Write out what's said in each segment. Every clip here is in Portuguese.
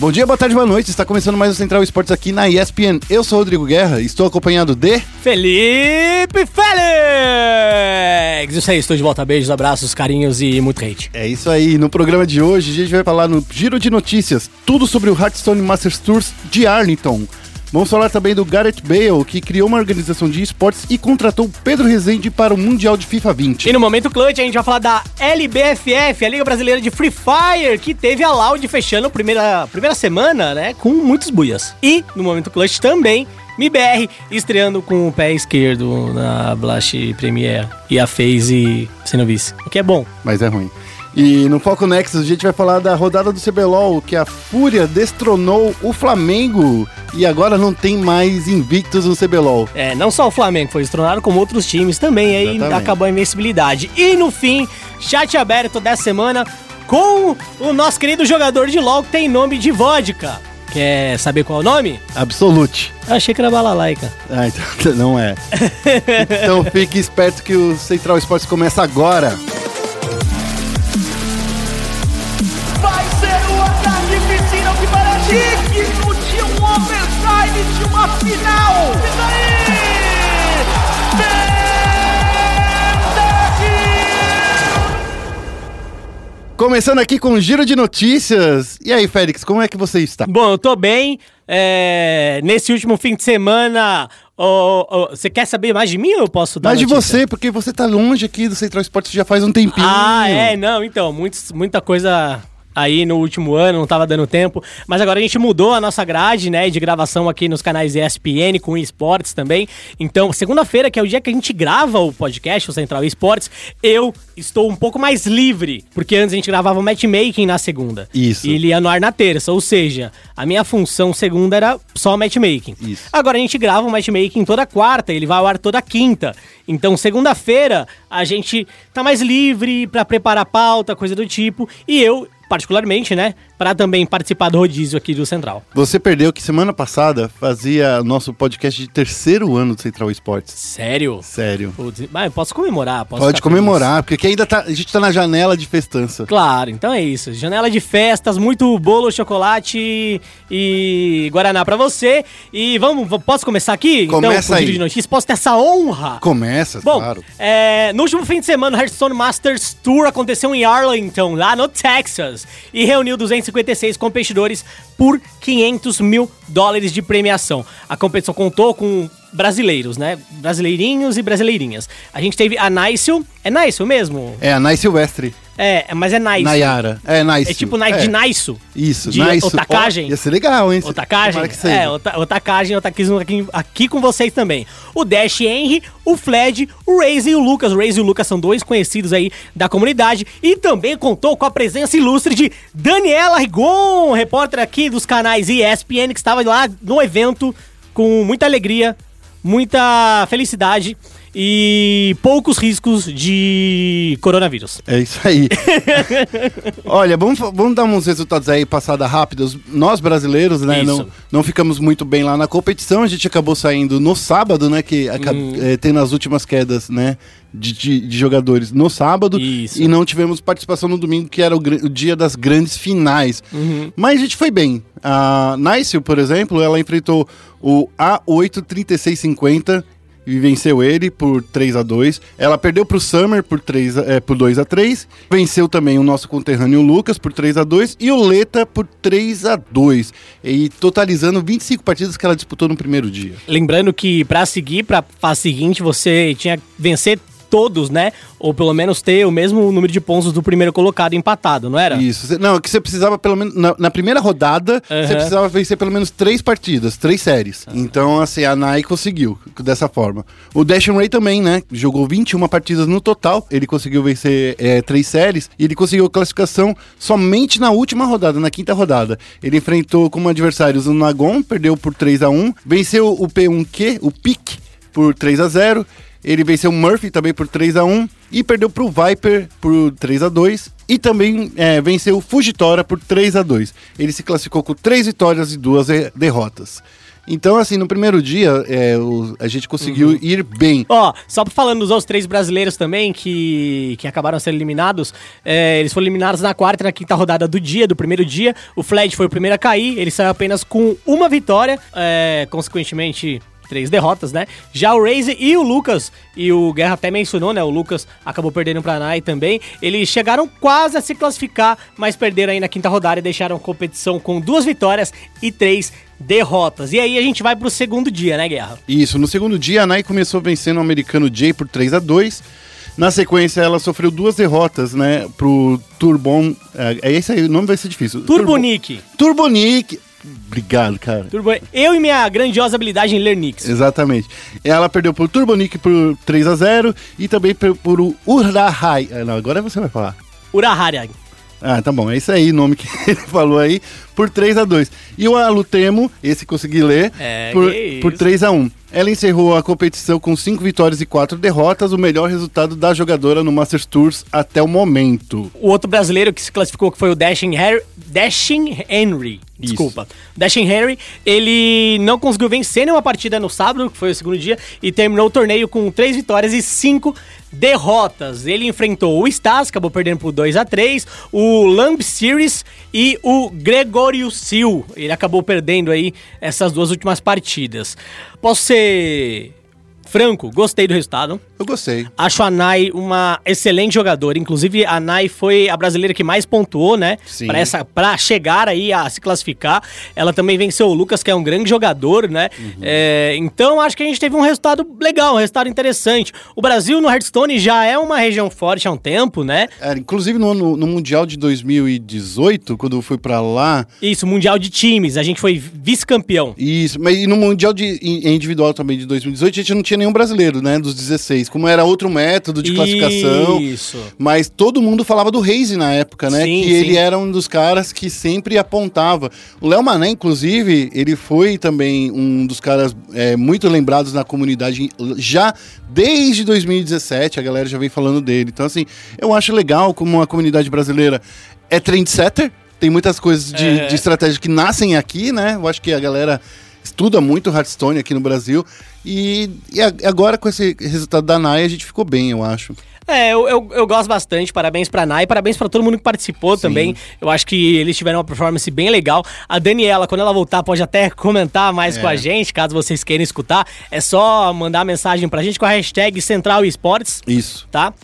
Bom dia, boa tarde, boa noite. Está começando mais o Central Esportes aqui na ESPN. Eu sou o Rodrigo Guerra e estou acompanhado de Felipe Félix! Isso aí, estou de volta. Beijos, abraços, carinhos e muito hate. É isso aí. No programa de hoje, a gente vai falar no Giro de Notícias tudo sobre o Hearthstone Masters Tours de Arlington. Vamos falar também do Gareth Bale, que criou uma organização de esportes e contratou Pedro Rezende para o Mundial de FIFA 20. E no momento clutch a gente vai falar da LBFF, a Liga Brasileira de Free Fire, que teve a Loud fechando a primeira, primeira semana, né, com muitos buias. E no momento clutch também MIBR estreando com o pé esquerdo na Blast Premiere e a FaZe sendo vice. O que é bom. Mas é ruim. E no Foco Nexus a gente vai falar da rodada do CBLOL, que a Fúria destronou o Flamengo e agora não tem mais invictos no CBLOL. É, não só o Flamengo foi destronado, como outros times também, aí Exatamente. acabou a invencibilidade. E no fim, chat aberto dessa semana com o nosso querido jogador de LoL que tem nome de vodka. Quer saber qual é o nome? Absolute. Achei que era balalaica. Ah, então não é. então fique esperto que o Central Esportes começa agora. De uma final. Isso aí! Começando aqui com o giro de notícias. E aí, Félix, como é que você está? Bom, eu tô bem. É, nesse último fim de semana, ó, ó, você quer saber mais de mim ou eu posso dar Mais de você, porque você tá longe aqui do Central Esportes já faz um tempinho. Ah, é, não, então, muitos, muita coisa aí no último ano, não tava dando tempo, mas agora a gente mudou a nossa grade, né, de gravação aqui nos canais ESPN com esportes também. Então, segunda-feira, que é o dia que a gente grava o podcast, o Central Esportes, eu estou um pouco mais livre, porque antes a gente gravava o matchmaking na segunda. Isso. E ele ia no ar na terça, ou seja, a minha função segunda era só matchmaking. Isso. Agora a gente grava o matchmaking toda quarta, ele vai ao ar toda quinta. Então, segunda-feira, a gente tá mais livre pra preparar pauta, coisa do tipo. E eu, particularmente, né, pra também participar do rodízio aqui do Central. Você perdeu que semana passada fazia nosso podcast de terceiro ano do Central Esportes. Sério? Sério. Putz, Mas eu posso comemorar, posso Pode ficar feliz. comemorar, porque aqui ainda tá, a gente tá na janela de festança. Claro, então é isso. Janela de festas, muito bolo, chocolate e guaraná pra você. E vamos, posso começar aqui? Começa então, com o aí. de notícias, posso ter essa honra? Começa, Bom, claro. é, no último fim de semana, o Hearthstone Masters Tour aconteceu em Arlington, lá no Texas, e reuniu 256 competidores por 500 mil dólares de premiação. A competição contou com brasileiros, né? Brasileirinhos e brasileirinhas. A gente teve a Nice, é Nice mesmo? É, a Nai Silvestre. É, mas é Nice. Nayara. É, Nice. É tipo Nice é. de Nice. Isso, de Nice. otacagem. Ó, ia ser legal, hein? Seja. É, ota- otacagem, otakismo aqui, aqui com vocês também. O Dash Henry, o Fled, o Raze e o Lucas. O Raze e o Lucas são dois conhecidos aí da comunidade. E também contou com a presença ilustre de Daniela Rigon, repórter aqui dos canais ESPN, que estava lá no evento com muita alegria, muita felicidade e poucos riscos de coronavírus. É isso aí. Olha, vamos, vamos dar uns resultados aí, passada rápidos. Nós brasileiros, né, Isso. não, não ficamos muito bem lá na competição. A gente acabou saindo no sábado, né, que acab- Hum. eh, tendo as últimas quedas, né, de, de- de jogadores no sábado. Isso. E não tivemos participação no domingo, que era o, o dia das grandes finais. Uhum. Mas a gente foi bem. A Nice, por exemplo, ela enfrentou o A83650 e venceu ele por 3 a 2 Ela perdeu pro Summer por, 3 a- é, por 2 a 3 Venceu também o nosso conterrâneo Lucas por 3 a 2 E o Leta por 3 a 2 E totalizando 25 partidas que ela disputou no primeiro dia. Lembrando que pra seguir pra fase seguinte, você tinha que vencer todos, né? Ou pelo menos ter o mesmo número de pontos do primeiro colocado empatado, não era? Isso. Não, é que você precisava pelo menos. Na, na primeira rodada, você Aham. precisava vencer pelo menos três partidas, três séries. Então, assim, a Nai conseguiu dessa forma. O Dash Ray também, né? Jogou 21 partidas no total. Ele conseguiu vencer é, três séries e ele conseguiu classificação somente na última rodada, na quinta rodada. Ele enfrentou como adversários o Nagon, perdeu por 3 a 1 venceu o P1Q, o PIC, por 3 a 0 Ele venceu o Murphy também por 3 a 1 e perdeu pro Viper por 3 a 2 e também é, venceu o Fujitora por 3 a 2 Ele se classificou com três vitórias e duas derrotas. Então, assim, no primeiro dia, é, o- a gente conseguiu Uhum. ir bem. Ó, só falando dos outros três brasileiros também que, que acabaram sendo eliminados, é, eles foram eliminados na quarta e na quinta rodada do dia, do primeiro dia. O Fled foi o primeiro a cair, ele saiu apenas com uma vitória, é, consequentemente. Três derrotas, né? Já o Raze e o Lucas, e o Guerra até mencionou, né? O Lucas acabou perdendo pra Nai também. Eles chegaram quase a se classificar, mas perderam aí na quinta rodada e deixaram a competição com duas vitórias e três derrotas. E aí a gente vai pro segundo dia, né, Guerra? Isso, no segundo dia, a Nai começou vencendo o americano Jay por 3 a 2 Na sequência, ela sofreu duas derrotas, né, pro Turbon. É, é esse aí, o nome vai ser difícil. Turbonic. Turbonic. Obrigado, cara. Turbo... Eu e minha grandiosa habilidade em ler nicks. Exatamente. Ela perdeu pro Turbonic por 3 a 0 e também por, por o Urahai. Ah, Não, agora você vai falar. Urahara. Ah, tá bom. É isso aí, o nome que ele falou aí, por 3 a 2 E o Alutemo, esse consegui ler, É, por, por isso. 3 a 1 Ela encerrou a competição com 5 vitórias e 4 derrotas, o melhor resultado da jogadora no Masters Tours até o momento. O outro brasileiro que se classificou que foi o Dashing Henry. Dashing Henry. Isso. Desculpa. Dashing Henry, ele não conseguiu vencer nenhuma partida no sábado, que foi o segundo dia, e terminou o torneio com 3 vitórias e 5 derrotas. Ele enfrentou o Stas, acabou perdendo por 2 a 3 o Lamb Series e o Gregório Sil. Ele acabou perdendo aí essas duas últimas partidas. Posso ser franco, gostei do resultado. Eu gostei. Acho a Nai uma excelente jogadora. Inclusive, a Nai foi a brasileira que mais pontuou, né? Sim. Pra, essa, pra chegar aí a se classificar. Ela também venceu o Lucas, que é um grande jogador, né? É, então, acho que a gente teve um resultado legal, um resultado interessante. O Brasil no Hearthstone já é uma região forte há um tempo, né? É, inclusive no, no, no Mundial de 2018, quando eu fui pra lá, Isso, Mundial de Times. A gente foi vice-campeão. Isso, mas e no Mundial de, in- individual também de 2018, a gente não tinha nenhum brasileiro, né? Dos 16. Como era outro método de classificação. Isso. Mas todo mundo falava do Reise na época, né? Sim, que sim. ele era um dos caras que sempre apontava. O Léo Mané, inclusive, ele foi também um dos caras é, muito lembrados na comunidade já desde 2017. A galera já vem falando dele. Então, assim, eu acho legal como a comunidade brasileira é trendsetter. Tem muitas coisas de, É. de estratégia que nascem aqui, né? Eu acho que a galera estuda muito Hearthstone aqui no Brasil. E, e agora, com esse resultado da NAI, a gente ficou bem, eu acho. É, eu, eu, eu gosto bastante. Parabéns pra Nai, parabéns pra todo mundo que participou também. Eu acho que eles tiveram uma performance bem legal. A Daniela, quando ela voltar, pode até comentar mais É. com a gente, caso vocês queiram escutar. É só mandar mensagem pra gente com a hashtag Central Esportes, Isso. tá?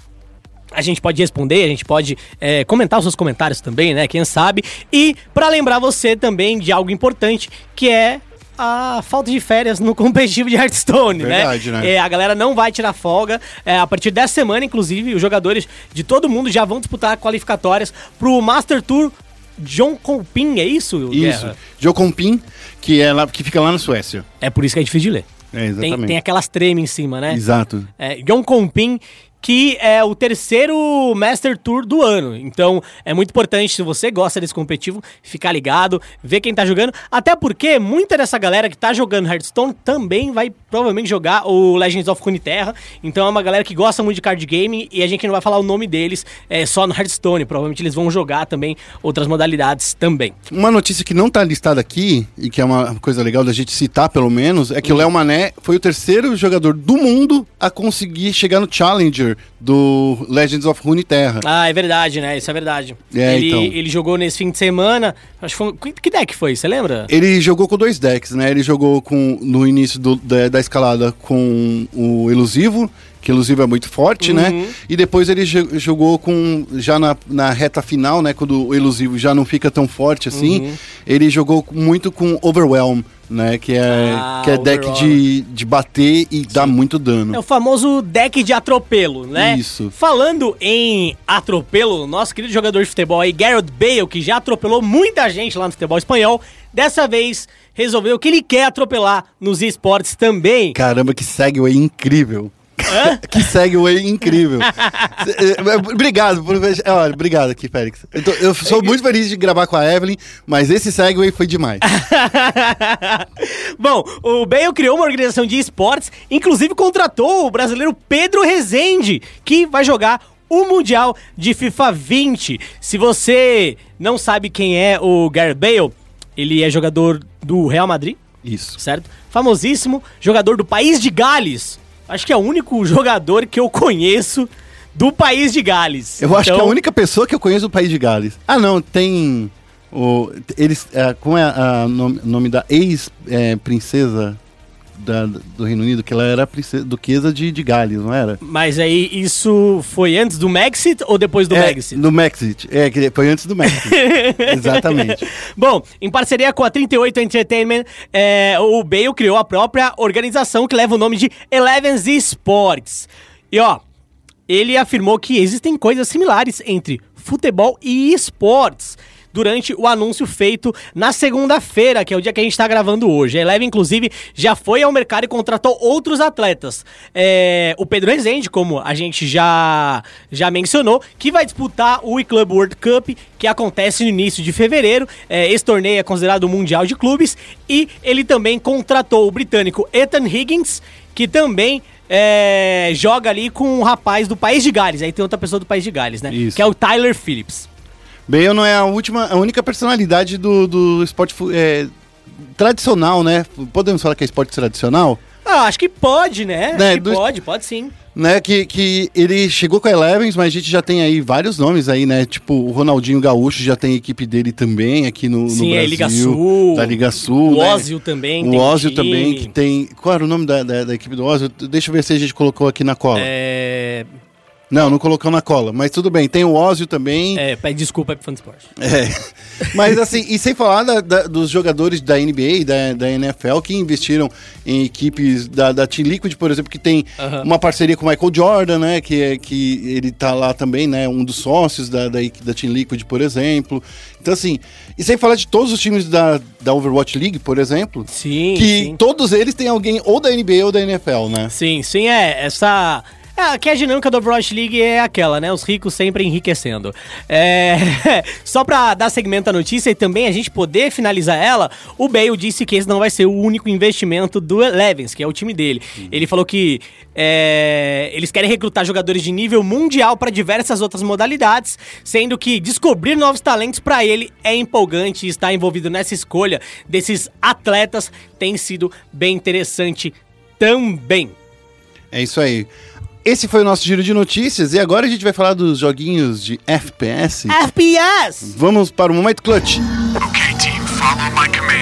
A gente pode responder, a gente pode é, comentar os seus comentários também, né? Quem sabe. E pra lembrar você também de algo importante, que é a falta de férias no competitivo de Hearthstone, Verdade, né? né? É, a galera não vai tirar folga. É, a partir dessa semana, inclusive, os jogadores de todo mundo já vão disputar qualificatórias pro Master Tour John Compin, é isso? Isso. Guerra? Jocompin, que, é lá, que fica lá na Suécia. É por isso que é difícil de ler. É, Tem, exatamente. tem aquelas tremas em cima, né? Exato. É, John Compin, que é o terceiro Master Tour do ano. Então, é muito importante, se você gosta desse competitivo, ficar ligado, ver quem tá jogando. Até porque muita dessa galera que tá jogando Hearthstone também vai provavelmente jogar o Legends of Runeterra. Então, é uma galera que gosta muito de card game e a gente não vai falar o nome deles é, só no Hearthstone. Provavelmente eles vão jogar também outras modalidades também. Uma notícia que não tá listada aqui, e que é uma coisa legal da gente citar pelo menos, é que o Léo Mané foi o terceiro jogador do mundo a conseguir chegar no Challenger do Legends of Runeterra. Ah, é verdade, né? Isso é verdade. É, ele, então. ele jogou nesse fim de semana. Acho que foi. Que deck foi? Você lembra? Ele jogou com dois decks, né? Ele jogou com no início do- da, da escalada com o Elusivo, que Elusivo é muito forte, Uhum. né? E depois ele jo- jogou com, já na, na reta final, né? Quando o Elusivo já não fica tão forte assim, Uhum. ele jogou muito com Overwhelm, né? Que é, Ah, que é deck de, de bater e dar muito dano. É o famoso deck de atropelo, né? Isso. Falando em atropelo, nosso querido jogador de futebol aí, Garrett Bale, que já atropelou muita gente lá no futebol espanhol, dessa vez resolveu que ele quer atropelar nos esportes também. Caramba, que segue incrível. que segue incrível. É, é, obrigado por. é, Olha, obrigado aqui, Félix. Eu, tô- eu sou muito feliz de gravar com a Evelyn, mas esse segue foi demais. Bom, o Bale criou uma organização de esportes, inclusive contratou o brasileiro Pedro Rezende, que vai jogar o Mundial de FIFA 20. Se você não sabe quem é o Gareth Bale, ele é jogador do Real Madrid. Isso. certo? Famosíssimo, jogador do país de Gales. Acho que é o único jogador que eu conheço do país de Gales. Eu acho que é a Então, única pessoa que eu conheço do país de Gales. Ah, não, tem. O, eles, é, como é o nome, nome da ex-princesa do Reino Unido? Que ela era princesa, duquesa de, de Gales, não era? Mas aí isso foi antes do Brexit ou depois do é, Brexit? Do Brexit. É, que foi antes do Brexit. Exatamente. Bom, em parceria com a 38 Entertainment, é, o Bale criou a própria organização que leva o nome de Elevens Sports. E ó, ele afirmou que existem coisas similares entre futebol e esportes. Durante o anúncio feito na segunda-feira, que é o dia que a gente está gravando hoje. A Eleven, inclusive, já foi ao mercado e contratou outros atletas. É, o Pedro Rezende, como a gente já, já mencionou, que vai disputar o E-Club World Cup, que acontece no início de fevereiro. É, esse torneio é considerado o Mundial de Clubes. E ele também contratou o britânico Ethan Higgins, que também é, joga ali com um rapaz do País de Gales. Aí tem outra pessoa do País de Gales, né? Isso. Que é o Tyler Phillips. Bale não é a última, a única personalidade do, do esporte é, tradicional, né? Podemos falar que é esporte tradicional? Ah, acho que pode, né? Né, acho que do- pode, pode sim. né, que, que ele chegou com a Elevens, mas a gente já tem aí vários nomes aí, né, tipo o Ronaldinho Gaúcho já tem equipe dele também aqui no, no Sim, Brasil. é Liga Sul. Da Liga Sul, O né? Ózio também O Ózio time. também, que tem... Qual era o nome da, da, da equipe do Ózio? Deixa eu ver se a gente colocou aqui na cola. É, Não, não colocou na cola, mas tudo bem. Tem o Ózio também. é, pede desculpa aí pro fã do esporte. É. Mas assim, e sem falar da- da- dos jogadores da NBA e da, da NFL que investiram em equipes da, da Team Liquid, por exemplo, que tem Aham. uma parceria com o Michael Jordan, né? Que, é- que ele tá lá também, né? Um dos sócios da, da, da Team Liquid, por exemplo. Então, assim, e sem falar de todos os times da, da Overwatch League, por exemplo, Sim, que sim. todos eles têm alguém ou da NBA ou da NFL, né? Sim, sim, é. Essa. É, que a dinâmica do Overwatch League é aquela, né? Os ricos sempre enriquecendo. É, só pra dar segmento à notícia e também a gente poder finalizar ela, o Bale disse que esse não vai ser o único investimento do Elevens, que é o time dele. Ele falou que é, eles querem recrutar jogadores de nível mundial para diversas outras modalidades, sendo que descobrir novos talentos para ele é empolgante e estar envolvido nessa escolha desses atletas tem sido bem interessante também. É isso aí. Esse foi o nosso giro de notícias e agora a gente vai falar dos joguinhos de FPS. FPS! Vamos para o Momento Clutch. Okay, team, follow my command.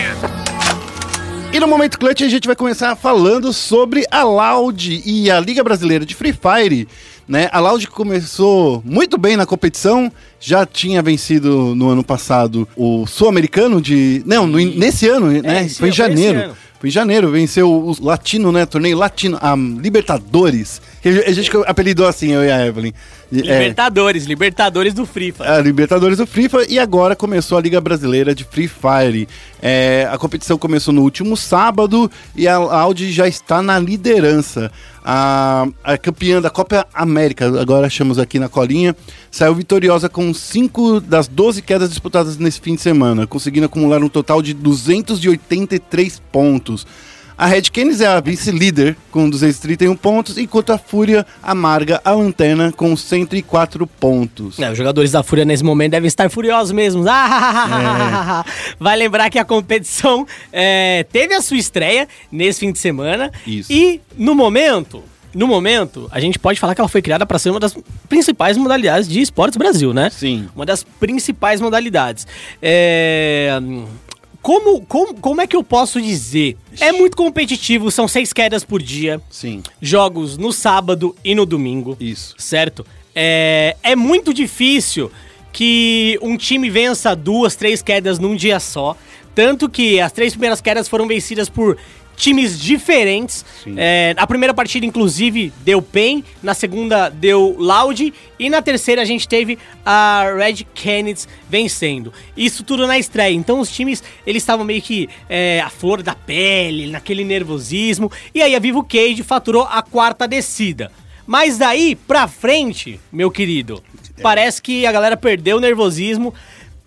E no Momento Clutch a gente vai começar falando sobre a Loud e a Liga Brasileira de Free Fire. Né? A Loud começou muito bem na competição, já tinha vencido no ano passado o Sul-Americano de... Não, no nesse ano, né? Foi em ano, foi esse janeiro. Foi em janeiro, venceu o Latino, né? Torneio Latino, a Libertadores. A gente apelidou assim, eu e a Evelyn. É, Libertadores, Libertadores do Free Fire. a Libertadores do Free Fire e agora começou a Liga Brasileira de Free Fire. É, a competição começou no último sábado e a Audi já está na liderança. A, a campeã da Copa América, agora chamamos aqui na colinha, saiu vitoriosa com 5 das 12 quedas disputadas nesse fim de semana, conseguindo acumular um total de 283 pontos. A Red Canids é a vice-líder com 231 pontos, enquanto a Fúria amarga a lanterna com 104 pontos. É, os jogadores da Fúria nesse momento devem estar furiosos mesmo. Ah, Vai lembrar que a competição é, teve a sua estreia nesse fim de semana. Isso. E no momento, no momento, a gente pode falar que ela foi criada para ser uma das principais modalidades de esportes Brasil, né? Sim. Uma das principais modalidades. É, Como, como, como é que eu posso dizer? É muito competitivo, são seis quedas por dia, Sim, jogos no sábado e no domingo isso. certo? É, é muito difícil que um time vença duas, três quedas num dia só. Tanto que as três primeiras quedas foram vencidas por times diferentes. É, a primeira partida, inclusive, deu PEN, na segunda deu Loud e na terceira a gente teve a Red Canids vencendo. Isso tudo na estreia. Então os times, eles estavam meio que é, a flor da pele, naquele nervosismo. E aí a Vivo Cage faturou a quarta descida. Mas daí pra frente, meu querido, parece que a galera perdeu o nervosismo,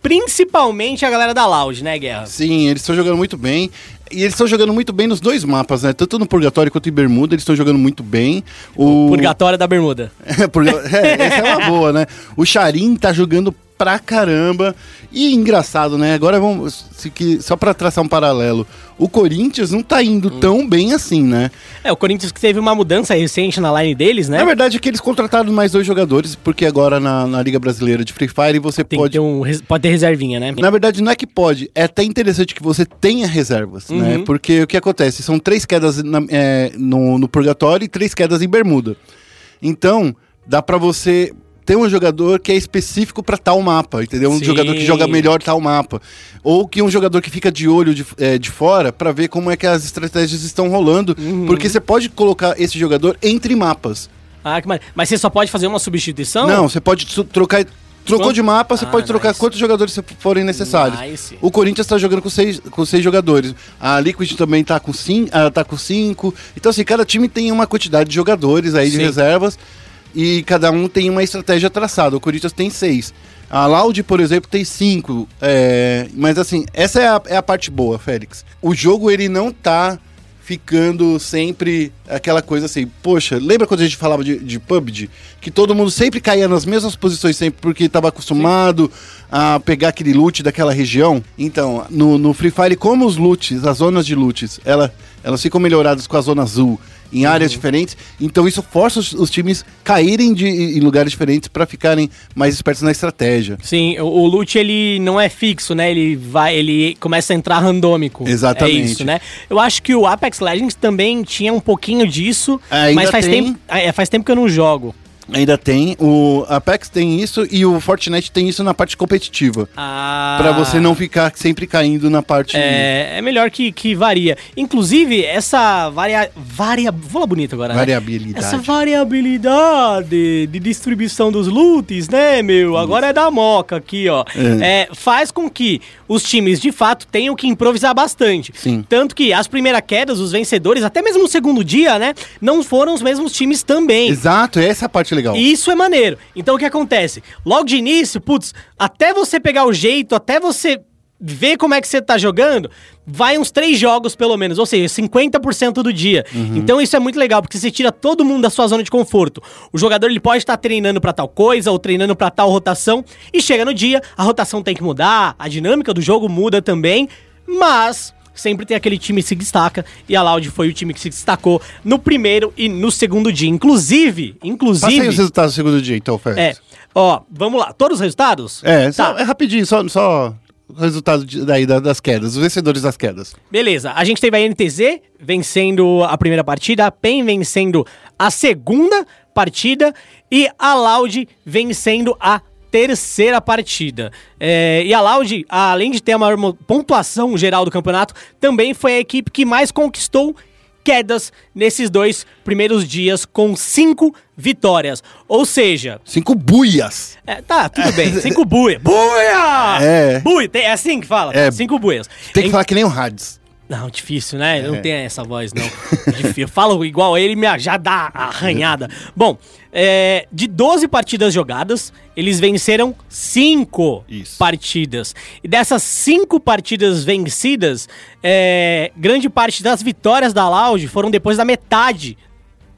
principalmente a galera da Loud, né, Guerra? Sim, eles estão jogando muito bem. E eles estão jogando muito bem nos dois mapas, né? Tanto no Purgatório quanto em Bermuda, eles estão jogando muito bem. O Purgatório da Bermuda. É, é, essa é uma boa, né? O Charin tá jogando pra caramba. E engraçado, né? Agora vamos. se que- só pra traçar um paralelo. O Corinthians não tá indo Hum. tão bem assim, né? É, o Corinthians que teve uma mudança recente na line deles, né? Na verdade é que eles contrataram mais dois jogadores, porque agora na, na Liga Brasileira de Free Fire você Tem pode. ter um, pode ter reservinha, né? Na verdade, não é que pode, é até interessante que você tenha reservas, Uhum. né? Porque o que acontece? São três quedas na- é, no, no purgatório e três quedas em bermuda. Então, dá pra você ter um jogador que é específico pra tal mapa, entendeu? Um Sim. jogador que joga melhor tal mapa. Ou que um jogador que fica de olho de, é, de fora pra ver como é que as estratégias estão rolando. Uhum. Porque você pode colocar esse jogador entre mapas. Ah, que mar... Mas você só pode fazer uma substituição? Não, você pode trocar. Trocou Quanto? de mapa, você Ah, pode trocar nice. quantos jogadores forem necessários. Nice. O Corinthians tá jogando com seis, com seis jogadores. A Liquid também tá com, cinco, ah, tá com cinco. Então, assim, cada time tem uma quantidade de jogadores aí de Sim. reservas. E cada um tem uma estratégia traçada. O Corinthians tem seis. A Loud, por exemplo, tem cinco. É, mas assim, essa é a, é a parte boa, Félix. O jogo, ele não tá ficando sempre aquela coisa assim, poxa, lembra quando a gente falava de, de PUBG? Que todo mundo sempre caía nas mesmas posições sempre porque estava acostumado a pegar aquele loot daquela região? Então, no, no Free Fire, como os loots, as zonas de loots, ela, elas ficam melhoradas com a zona azul em áreas diferentes, então isso força os, os times caírem de, em lugares diferentes para ficarem mais espertos na estratégia. Sim, o, o loot ele não é fixo, né? Ele vai, ele começa a entrar randômico. Exatamente. É isso, né? Eu acho que o Apex Legends também tinha um pouquinho disso, Ainda mas faz tem. tempo, é, faz tempo que eu não jogo. Ainda tem, o Apex tem isso e o Fortnite tem isso na parte competitiva. Ah, Pra você não ficar sempre caindo na parte. É, é melhor que, que varia. Inclusive, essa varia, varia, vou falar bonito agora, né? Variabilidade. Essa variabilidade de distribuição dos loots, né, meu? Agora é da moca aqui, ó. É, faz com que os times, de fato, tenham que improvisar bastante. Sim. Tanto que as primeiras quedas, os vencedores, até mesmo no segundo dia, né, não foram os mesmos times também. Exato, essa é parte legal. Isso é maneiro. Então o que acontece? Logo de início, putz, até você pegar o jeito, até você ver como é que você tá jogando, vai uns três jogos pelo menos, ou seja, 50% do dia. Então isso é muito legal, porque você tira todo mundo da sua zona de conforto. O jogador ele pode estar treinando pra tal coisa ou treinando pra tal rotação e chega no dia, a rotação tem que mudar, a dinâmica do jogo muda também, mas sempre tem aquele time que se destaca e a Loud foi o time que se destacou no primeiro e no segundo dia. Inclusive, inclusive, os resultados do segundo dia, então, é, Félix. ó, vamos lá, todos os resultados? É, só, Tá. é rapidinho, só, só o resultado daí da- das quedas, os vencedores das quedas. Beleza, a gente teve a NTZ vencendo a primeira partida, a PEN vencendo a segunda partida e a Loud vencendo a terceira partida. É, e a Loud, além de ter a maior pontuação geral do campeonato, também foi a equipe que mais conquistou quedas nesses dois primeiros dias com cinco vitórias. Ou seja, Cinco buias. é, tá, tudo bem, cinco buias. Buia! É. Buia, é assim que fala? É. Cinco buias. Tem que Em- falar que nem o Hades. Não, difícil, né? É. não tenho essa voz, não. Difícil. Eu falo igual ele, me já dá arranhada. Bom, é, de 12 partidas jogadas, eles venceram 5 Isso. partidas. E dessas 5 partidas vencidas, é, grande parte das vitórias da Loud foram depois da metade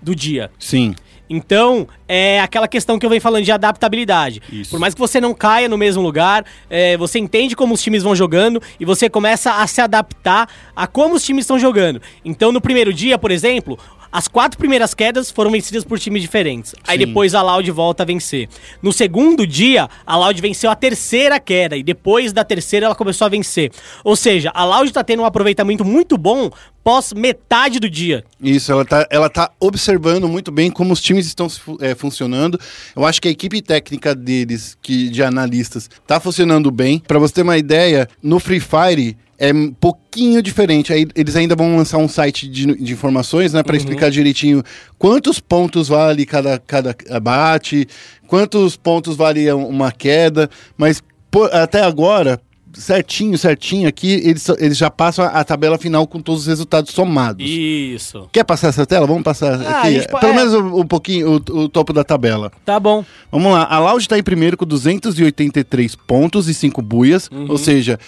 do dia. Sim. Então, é aquela questão que eu venho falando de adaptabilidade. Isso. Por mais que você não caia no mesmo lugar, é, você entende como os times vão jogando e você começa a se adaptar a como os times estão jogando. Então, no primeiro dia, por exemplo, as quatro primeiras quedas foram vencidas por times diferentes. Aí Sim. depois a Loud volta a vencer. No segundo dia, a Loud venceu a terceira queda e depois da terceira ela começou a vencer. Ou seja, a Loud tá tendo um aproveitamento muito bom pós metade do dia. Isso, ela tá, ela tá observando muito bem como os times estão é, funcionando. Eu acho que a equipe técnica deles, que de analistas, tá funcionando bem. Pra você ter uma ideia, no Free Fire é um pouquinho diferente. Aí eles ainda vão lançar um site de, de informações, né, Pra explicar direitinho quantos pontos vale cada cada abate, quantos pontos vale uma queda, mas pô, até agora certinho, certinho aqui, eles, eles já passam a, a tabela final com todos os resultados somados. Isso. Quer passar essa tela? Vamos passar Ah, aqui. gente Pelo é. menos um, um pouquinho, o, o topo da tabela. Tá bom. Vamos lá. A Loud está em primeiro com 283 pontos e 5 buias. Uhum. Ou seja,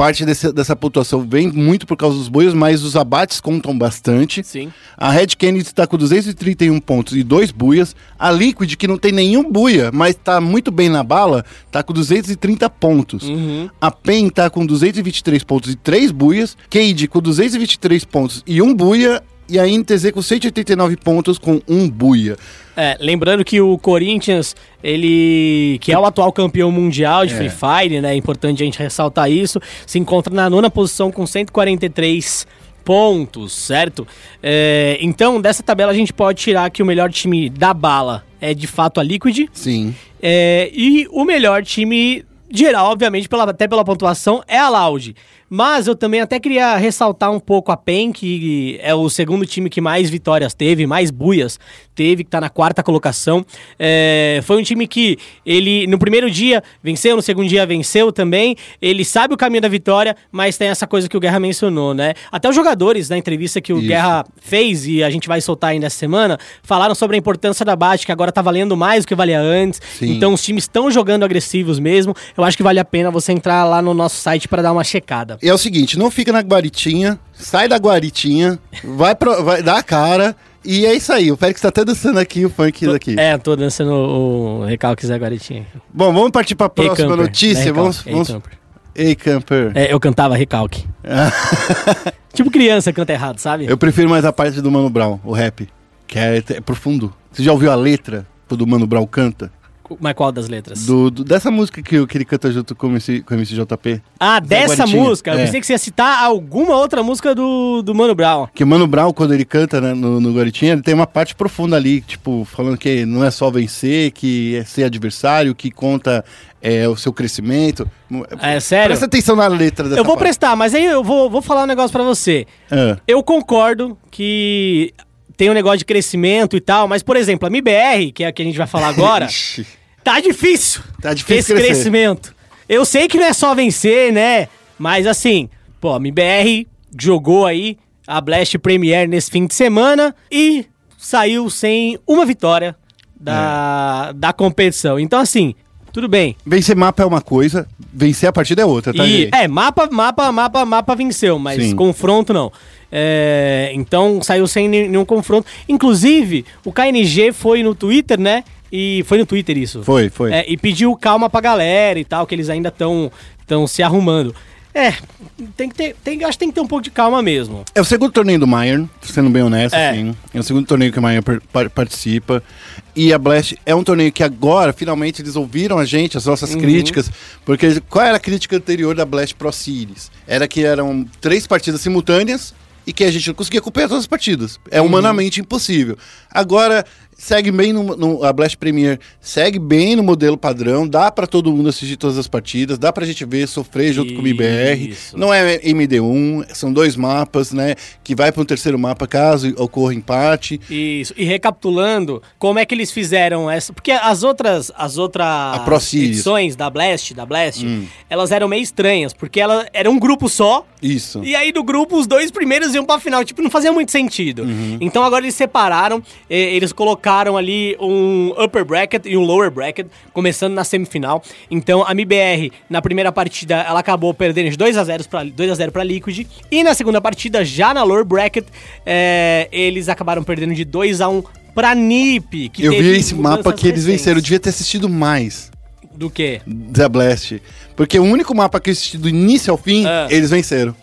parte desse- dessa pontuação vem muito por causa dos buias, mas os abates contam bastante. Sim. A Red Kennedy está com 231 pontos e dois buias. A Liquid, que não tem nenhum buia, mas está muito bem na bala, está com 230 pontos. Uhum. A PEN está com 223 pontos e três buias. Cade com 223 pontos e um buia. E a NTZ com 189 pontos com um buia. É, lembrando que o Corinthians, ele que é o atual campeão mundial de É. Free Fire, né? É importante a gente ressaltar isso. Se encontra na nona posição com 143 pontos, certo? É, então, dessa tabela a gente pode tirar que o melhor time da bala é de fato a Liquid. Sim. É, e o melhor time geral, obviamente, pela- até pela pontuação, é a Loud. Mas eu também até queria ressaltar um pouco a PEN, que é o segundo time que mais vitórias teve, mais buias teve, que tá na quarta colocação. É, foi um time que ele, no primeiro dia, venceu, no segundo dia venceu também. Ele sabe o caminho da vitória, mas tem essa coisa que o Guerra mencionou, né? Até os jogadores, na entrevista que o Isso. Guerra fez, e a gente vai soltar ainda essa semana, falaram sobre a importância da base, que agora tá valendo mais do que valia antes. Sim. Então os times estão jogando agressivos mesmo. Eu acho que vale a pena você entrar lá no nosso site para dar uma checada. E é o seguinte, não fica na guaritinha, sai da guaritinha, vai, pro, vai dar a cara. E é isso aí, o Félix tá até dançando aqui o funk daqui. É, tô dançando o recalque Zé Guaritinha. Bom, vamos partir pra próxima camper. notícia. É, vamos. Ei, camper. Ei, camper. É, eu cantava recalque. tipo criança canta errado, sabe? Eu prefiro mais a parte do Mano Brown, o rap, que é, é profundo. Você já ouviu a letra do Mano Brown canta? Mas qual das letras? Do, do- dessa música que, que ele canta junto com o MC, com o MC JP? Ah, dessa Guaritinha. música? Eu É. pensei que você ia citar alguma outra música do, do Mano Brown. Que o Mano Brown, quando ele canta né, no, no Guaritinha, ele tem uma parte profunda ali, tipo, falando que não é só vencer, que é ser adversário, que conta é, o seu crescimento. É sério? Presta atenção na letra dessa Eu vou parte. prestar, mas aí eu vou, vou falar um negócio pra você. Ah, Eu concordo que tem um negócio de crescimento e tal, mas, por exemplo, a MBR, que é a que a gente vai falar agora. tá difícil. Tá difícil esse crescer. crescimento. Eu sei que não é só vencer, né? Mas assim, pô, a MBR jogou aí a Blast Premier nesse fim de semana e saiu sem uma vitória da, da competição. Então, assim, tudo bem. Vencer mapa é uma coisa, vencer a partida é outra, tá, E, gente? é, mapa, mapa, mapa, mapa venceu, mas Sim. confronto não. É, então saiu sem ne- nenhum confronto. Inclusive, o KNG foi no Twitter, né? E foi no Twitter isso. Foi, foi. É, e pediu calma pra galera e tal, que eles ainda estão tão se arrumando. É, tem que ter, tem, acho que tem que ter um pouco de calma mesmo. É o segundo torneio do Bayern, sendo bem honesto, É. assim. É o segundo torneio que o par- participa. E a Blast é um torneio que agora, finalmente, eles ouviram a gente, as nossas Uhum. críticas. Porque qual era a crítica anterior da Blast Pro Series? Era que eram três partidas simultâneas e que a gente não conseguia acompanhar todas as partidas. Uhum. É humanamente impossível. Agora, segue bem no, no- a Blast Premier, segue bem no modelo padrão, dá pra todo mundo assistir todas as partidas, dá pra gente ver, sofrer junto com o. Isso. Não é MD1, são dois mapas, né? Que vai para um terceiro mapa caso ocorra empate. Isso. E recapitulando, como é que eles fizeram essa? Porque as outras, as outras edições da Blast, da Blast, elas eram meio estranhas, porque ela era um grupo só. Isso. E aí do grupo os dois primeiros iam pra final, tipo, não fazia muito sentido. Então agora eles separaram, eles colocaram ali um upper bracket e um lower bracket, começando na semifinal. Então a MBR na primeira partida ela acabou perdendo de 2 a 0 para 2 a 0 para Liquid e na segunda partida já na lower bracket eh, eles acabaram perdendo de 2 a 1 pra NiP, que Eu vi esse mapa que eles recentes. venceram. Eu devia ter assistido mais Do quê? da Blast. Porque o único mapa que eu assisti do início ao fim, Ah. eles venceram.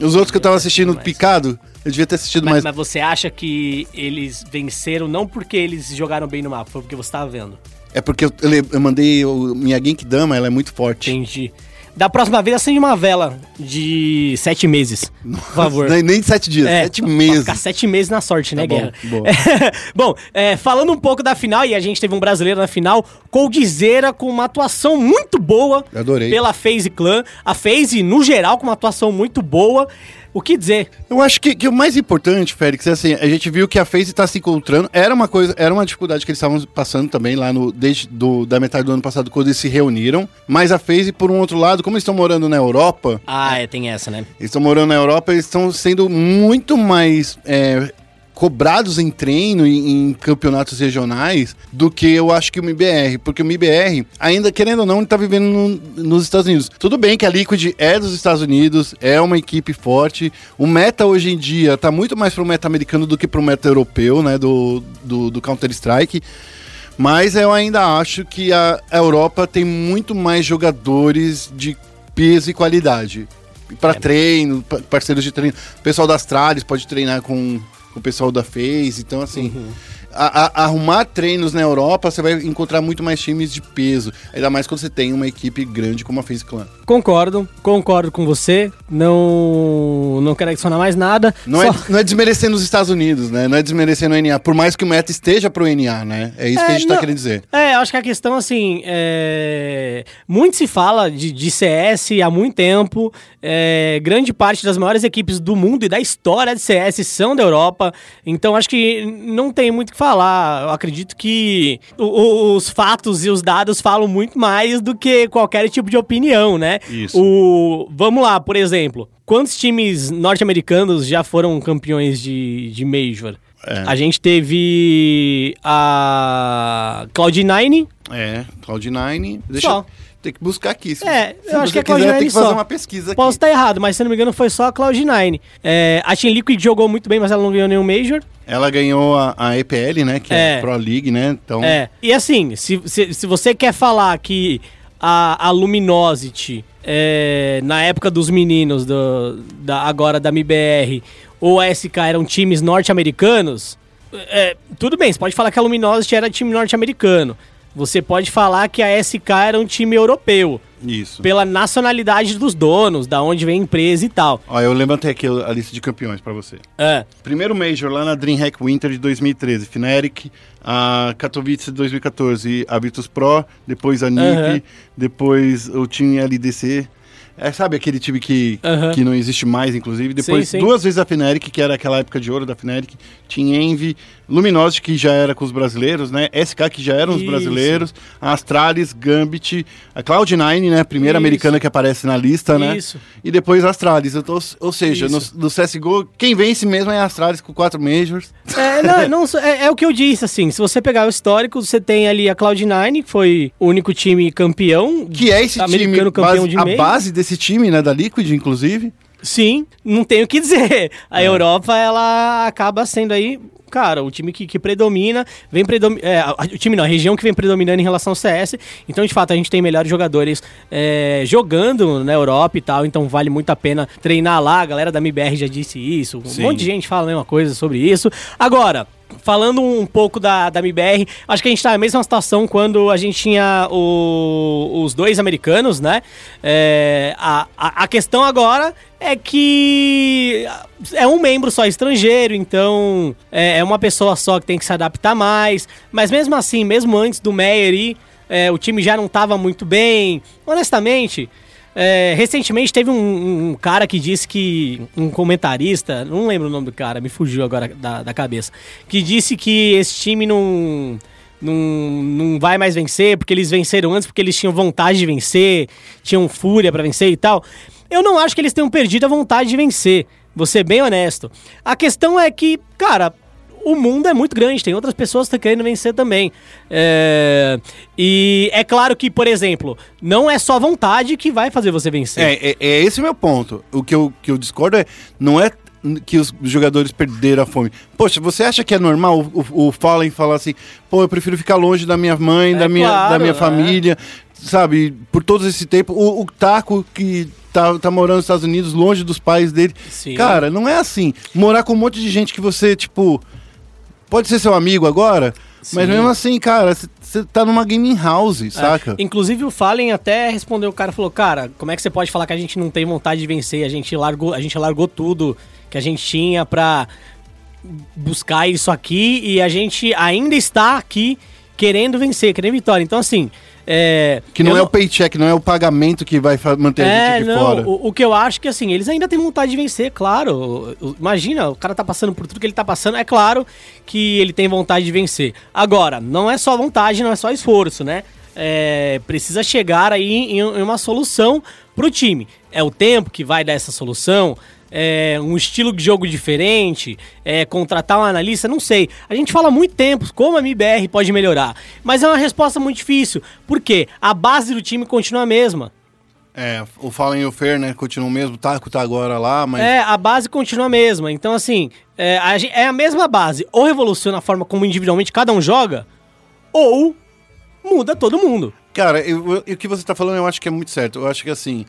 Os outros que eu tava assistindo picado, eu devia ter assistido Mas, mais. mas você acha que eles venceram não porque eles jogaram bem no mapa, foi porque você tava vendo? É porque eu, eu, eu mandei o, minha Genkidama, ela é muito forte. Entendi. Da próxima vez, acende uma vela de sete meses, por favor. Nem, nem sete dias, É, sete meses. Ficar sete meses na sorte, né, Tá bom, Guerra? boa. bom, é, falando um pouco da final, e a gente teve um brasileiro na final, Coldzera com uma atuação muito boa Adorei. pela FaZe Clan. A FaZe, no geral, com uma atuação muito boa. O que dizer? Eu acho que, que o mais importante, Félix, é assim, a gente viu que a FaZe está se encontrando. Era uma coisa, era uma dificuldade que eles estavam passando também lá no desde do, da metade do ano passado quando eles se reuniram. Mas a FaZe, por um outro lado, como eles estão morando na Europa, Ah, é, tem essa, né? eles estão morando na Europa, eles estão sendo muito mais é, cobrados em treino e em campeonatos regionais do que eu acho que o MBR, porque o MBR, ainda querendo ou não, ele tá vivendo no- nos Estados Unidos. Tudo bem que a Liquid é dos Estados Unidos, é uma equipe forte. O meta hoje em dia tá muito mais pro meta americano do que pro meta europeu, né, do, do, do Counter-Strike. Mas eu ainda acho que a Europa tem muito mais jogadores de peso e qualidade. Para treino, pa- parceiros de treino. O pessoal das Astralis pode treinar com o pessoal da FaZe. Então, assim, a- a- arrumar treinos na Europa, você vai encontrar muito mais times de peso. Ainda mais quando você tem uma equipe grande como a FaZe Clan. Concordo, concordo com você. Não, não quero adicionar mais nada. Não, Só- é, não é desmerecendo os Estados Unidos, né? Não é desmerecendo o NA. Por mais que o meta esteja pro NA, né? É isso que a É, gente tá não- querendo dizer. É, acho que a questão, assim, é... muito se fala de, de CS há muito tempo. É, Grande parte das maiores equipes do mundo e da história de CS são da Europa. Então, acho que não tem muito o que falar. Eu acredito que os fatos e os dados falam muito mais do que qualquer tipo de opinião, né? Isso. O... Vamos lá, por exemplo. Quantos times norte-americanos já foram campeões de, de Major? É. A gente teve a Cloud9. É, Cloud9. Deixa Só. eu ter que buscar aqui. Se, É, eu acho que é quiser, Cloud9 tem que fazer só. uma pesquisa aqui. Posso estar errado, mas se não me engano foi só a Cloud9. É, a Team Liquid jogou muito bem, mas ela não ganhou nenhum Major. Ela ganhou a, a EPL, né? Que é, É. Pro League, né? Então, É, e assim, se, se, se você quer falar que a, a Luminosity, é, na época dos meninos, do, da, agora da MBR, ou a SK eram times norte-americanos, é, tudo bem, você pode falar que a Luminosity era time norte-americano. Você pode falar que a SK era um time europeu, isso. pela nacionalidade dos donos, da onde vem a empresa e tal. Ó, eu levantei aqui a lista de campeões pra você. É, Primeiro Major lá na DreamHack Winter de 2013, Fnatic, a Katowice de 2014, a Virtus Pro, depois a NiP, Aham. depois o time LDC. É, sabe aquele time que, Aham. que não existe mais, inclusive? Depois, Sim, sim. duas vezes a Fnatic, que era aquela época de ouro da Fnatic. Team Envy, Luminosity, que já era com os brasileiros, né? SK, que já eram os Isso. brasileiros. A Astralis, Gambit, a Cloud9, né? Primeira Isso. americana que aparece na lista, né? Isso. E depois a Astralis. Então, ou seja, no, no CSGO, quem vence mesmo é a Astralis com quatro Majors. É, não, não, é, é o que eu disse, assim, se você pegar o histórico, você tem ali a Cloud9, que foi o único time campeão. Que é esse time, campeão base- de a base desse time, né? Da Liquid, inclusive. Sim, não tenho o que dizer. A É. Europa, ela acaba sendo aí, cara, o time que, que predomina, vem predominando. o time não, a região que vem predominando em relação ao CS. Então, de fato, a gente tem melhores jogadores é, jogando na Europa e tal. Então, vale muito a pena treinar lá. A galera da MBR já disse isso. Um Sim. monte de gente fala a mesma coisa sobre isso. Agora. Falando um pouco da, da MBR, acho que a gente tá na mesma situação quando a gente tinha o- os dois americanos, né? É, a, a, a questão agora é que é um membro só estrangeiro, então é, é uma pessoa só que tem que se adaptar mais. Mas mesmo assim, mesmo antes do Meyer ir, é, o time já não tava muito bem. Honestamente, é, recentemente teve um, um cara que disse que. Um comentarista, não lembro o nome do cara, me fugiu agora da, da cabeça. Que disse que esse time não. Não, não vai mais vencer, porque eles venceram antes, porque eles tinham vontade de vencer, tinham fúria pra vencer e tal. Eu não acho que eles tenham perdido a vontade de vencer, vou ser bem honesto. A questão é que, cara, o mundo é muito grande, tem outras pessoas que estão querendo vencer também. É, E é claro que, por exemplo, não é só vontade que vai fazer você vencer. É, é, é esse o meu ponto. O que eu, que eu discordo é, não é que os jogadores perderam a fome. Poxa, você acha que é normal o, o, o Fallen falar assim, pô, eu prefiro ficar longe da minha mãe, É da, minha, claro, da minha é. família, sabe? Por todo esse tempo. O, o Taco, que tá, tá morando nos Estados Unidos, longe dos pais dele. Sim. Cara, não é assim. Morar com um monte de gente que você, tipo, pode ser seu amigo agora, mas Sim. mesmo assim, cara, você tá numa gaming house, saca? Inclusive o Fallen até respondeu, o cara falou, cara, como é que você pode falar que a gente não tem vontade de vencer? A gente largou, a gente largou tudo que a gente tinha pra buscar isso aqui e a gente ainda está aqui querendo vencer, querendo vitória. Então assim, é, Que não é o paycheck, não é o pagamento que vai manter a É, gente aqui não, fora. o, o que eu acho que assim, eles ainda têm vontade de vencer, claro. O- o- Imagina, o cara tá passando por tudo que ele tá passando, é claro que ele tem vontade de vencer. Agora, não é só vontade, não é só esforço, né? é, precisa chegar aí em, em uma solução pro time. É o tempo que vai dar essa solução? É, um estilo de jogo diferente, é, contratar um analista, não sei. A gente fala há muito tempo como a MBR pode melhorar, mas é uma resposta muito difícil, porque a base do time continua a mesma. É, o Fallen e o Fer, né, continuam mesmo, o Taco tá agora lá, mas... É, a base continua a mesma. Então, assim, é a, é a mesma base. Ou revoluciona a forma como individualmente cada um joga, ou muda todo mundo. Cara, eu- eu- o que você tá falando eu acho que é muito certo. Eu acho que assim,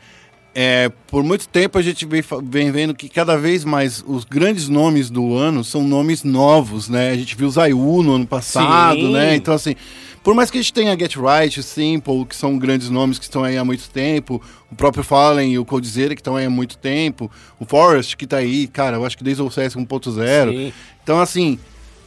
é, por muito tempo a gente vem, vem vendo que cada vez mais os grandes nomes do ano são nomes novos, né? A gente viu o Zayu no ano passado, Sim. né? Então assim, por mais que a gente tenha Get Right, Simple, que são grandes nomes que estão aí há muito tempo, o próprio Fallen e o Coldzera que estão aí há muito tempo, o Forest que tá aí, cara, eu acho que desde o CS 1.0. Sim. Então, assim,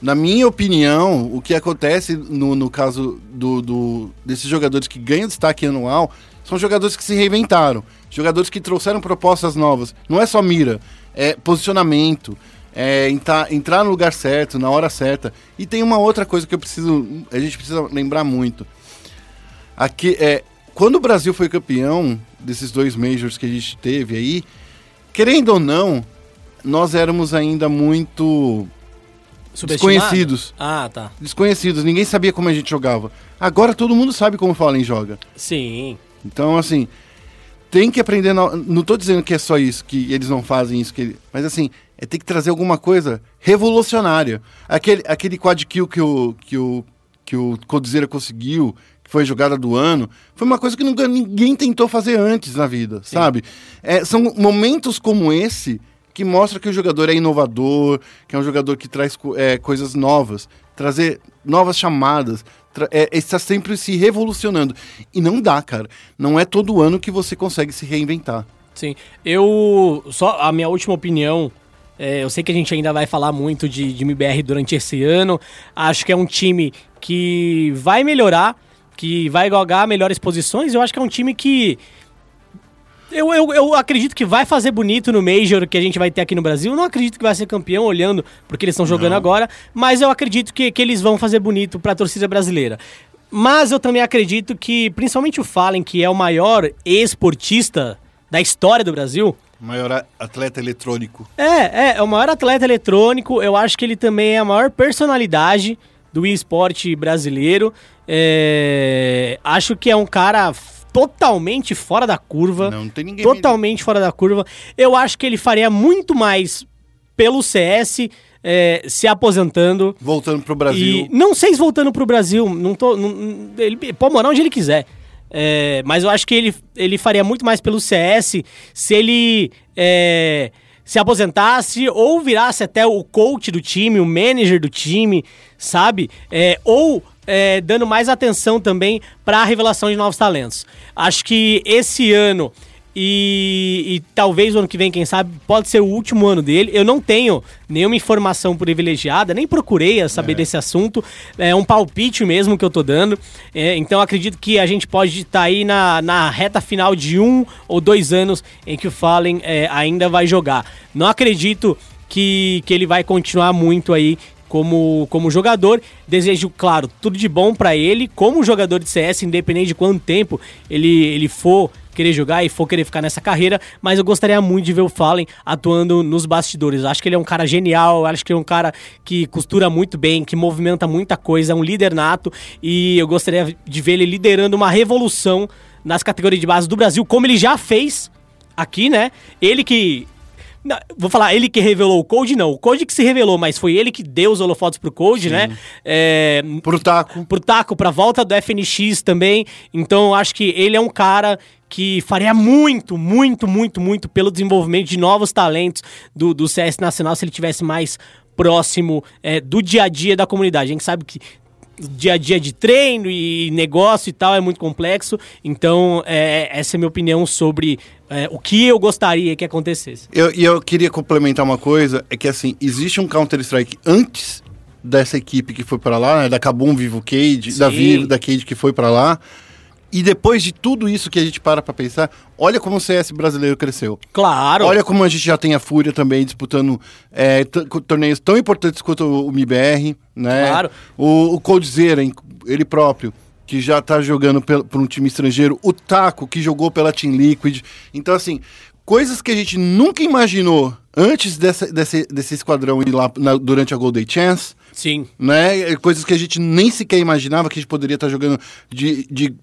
na minha opinião, o que acontece no, no caso do, do- desses jogadores que ganham destaque anual são jogadores que se reinventaram, jogadores que trouxeram propostas novas. Não é só mira, é posicionamento, é entrar, entrar no lugar certo, na hora certa. E tem uma outra coisa que eu preciso, a gente precisa lembrar muito. Aqui, é, quando o Brasil foi campeão desses dois majors que a gente teve aí, querendo ou não, nós éramos ainda muito? Desconhecidos. Ah, tá. desconhecidos, ninguém sabia como a gente jogava. Agora todo mundo sabe como o Fallen joga. Sim. Então, assim, tem que aprender. Não tô dizendo que é só isso, que eles não fazem isso, que ele- mas assim, é ter que trazer alguma coisa revolucionária. Aquele, aquele quad kill que o, que o, que o Codizera conseguiu, que foi a jogada do ano, foi uma coisa que nunca ninguém tentou fazer antes na vida, sabe? É, são momentos como esse que mostra que o jogador é inovador, que é um jogador que traz é, coisas novas, trazer novas chamadas, é, está sempre se revolucionando. E não dá, cara. Não é todo ano que você consegue se reinventar. Sim. Eu. Só a minha última opinião. é, eu sei que a gente ainda vai falar muito de, de MBR durante esse ano. Acho que é um time que vai melhorar, que vai galgar melhores posições. Eu acho que é um time que. Eu, eu, eu acredito que vai fazer bonito no Major que a gente vai ter aqui no Brasil. Não acredito que vai ser campeão olhando porque eles estão jogando Não. agora, mas eu acredito que, que eles vão fazer bonito pra torcida brasileira. Mas eu também acredito que, principalmente o Fallen, que é o maior esportista da história do Brasil, Maior a- atleta eletrônico. é, é, é o maior atleta eletrônico. Eu acho que ele também é a maior personalidade do esporte brasileiro. É, acho que é um cara totalmente fora da curva. Não, não tem ninguém Totalmente fora da curva. Eu acho que ele faria muito mais pelo CS é, se aposentando. voltando pro Brasil. E não sei se voltando pro Brasil, não tô. Não, não- ele pode morar onde ele quiser. É, mas eu acho que ele, ele faria muito mais pelo CS se ele é, se aposentasse ou virasse até o coach do time, o manager do time, sabe? É, ou é, dando mais atenção também para a revelação de novos talentos. Acho que esse ano e, e talvez o ano que vem, quem sabe, pode ser o último ano dele. Eu não tenho nenhuma informação privilegiada, nem procurei saber desse assunto. É um palpite mesmo que eu tô dando. É, então acredito que a gente pode estar aí na, na reta final de um ou dois anos em que o Fallen é, ainda vai jogar. Não acredito que, que ele vai continuar muito aí como, como jogador. Desejo, claro, tudo de bom pra ele, como jogador de CS, independente de quanto tempo ele, ele for querer jogar e for querer ficar nessa carreira, mas eu gostaria muito de ver o Fallen atuando nos bastidores. Acho que ele é um cara genial, acho que ele é um cara que costura muito bem, que movimenta muita coisa, é um líder nato e eu gostaria de ver ele liderando uma revolução nas categorias de base do Brasil, como ele já fez aqui, né? Ele que não, vou falar, ele que revelou o Code, não. O Code que se revelou, mas foi ele que deu os holofotes pro Code, né? É, Pro taco. pro Taco, pra volta do FNX também. Então eu acho que ele é um cara que faria muito, muito, muito, muito pelo desenvolvimento de novos talentos do, do CS Nacional se ele tivesse mais próximo é, do dia a dia da comunidade. A gente sabe que dia a dia de treino e negócio e tal é muito complexo. Então, é, essa é a minha opinião sobre é, o que eu gostaria que acontecesse. Eu, e eu queria complementar uma coisa, é que assim, existe um Counter-Strike antes dessa equipe que foi pra lá, né, da Kabum Vivo Cage, da. Vivo, da Cage que foi pra lá. E depois de tudo isso que a gente para pra pensar, olha como o CS brasileiro cresceu. Claro. Olha como a gente já tem a Fúria também disputando é, torneios tão importantes quanto o MIBR, né? Claro. O, o Coldzera, ele próprio, que já tá jogando por um time estrangeiro, o Taco, que jogou pela Team Liquid. Então, assim, coisas que a gente nunca imaginou antes dessa, desse, desse esquadrão ir lá na- durante a Golden Chance Sim. né? Coisas que a gente nem sequer imaginava que a gente poderia estar jogando de, de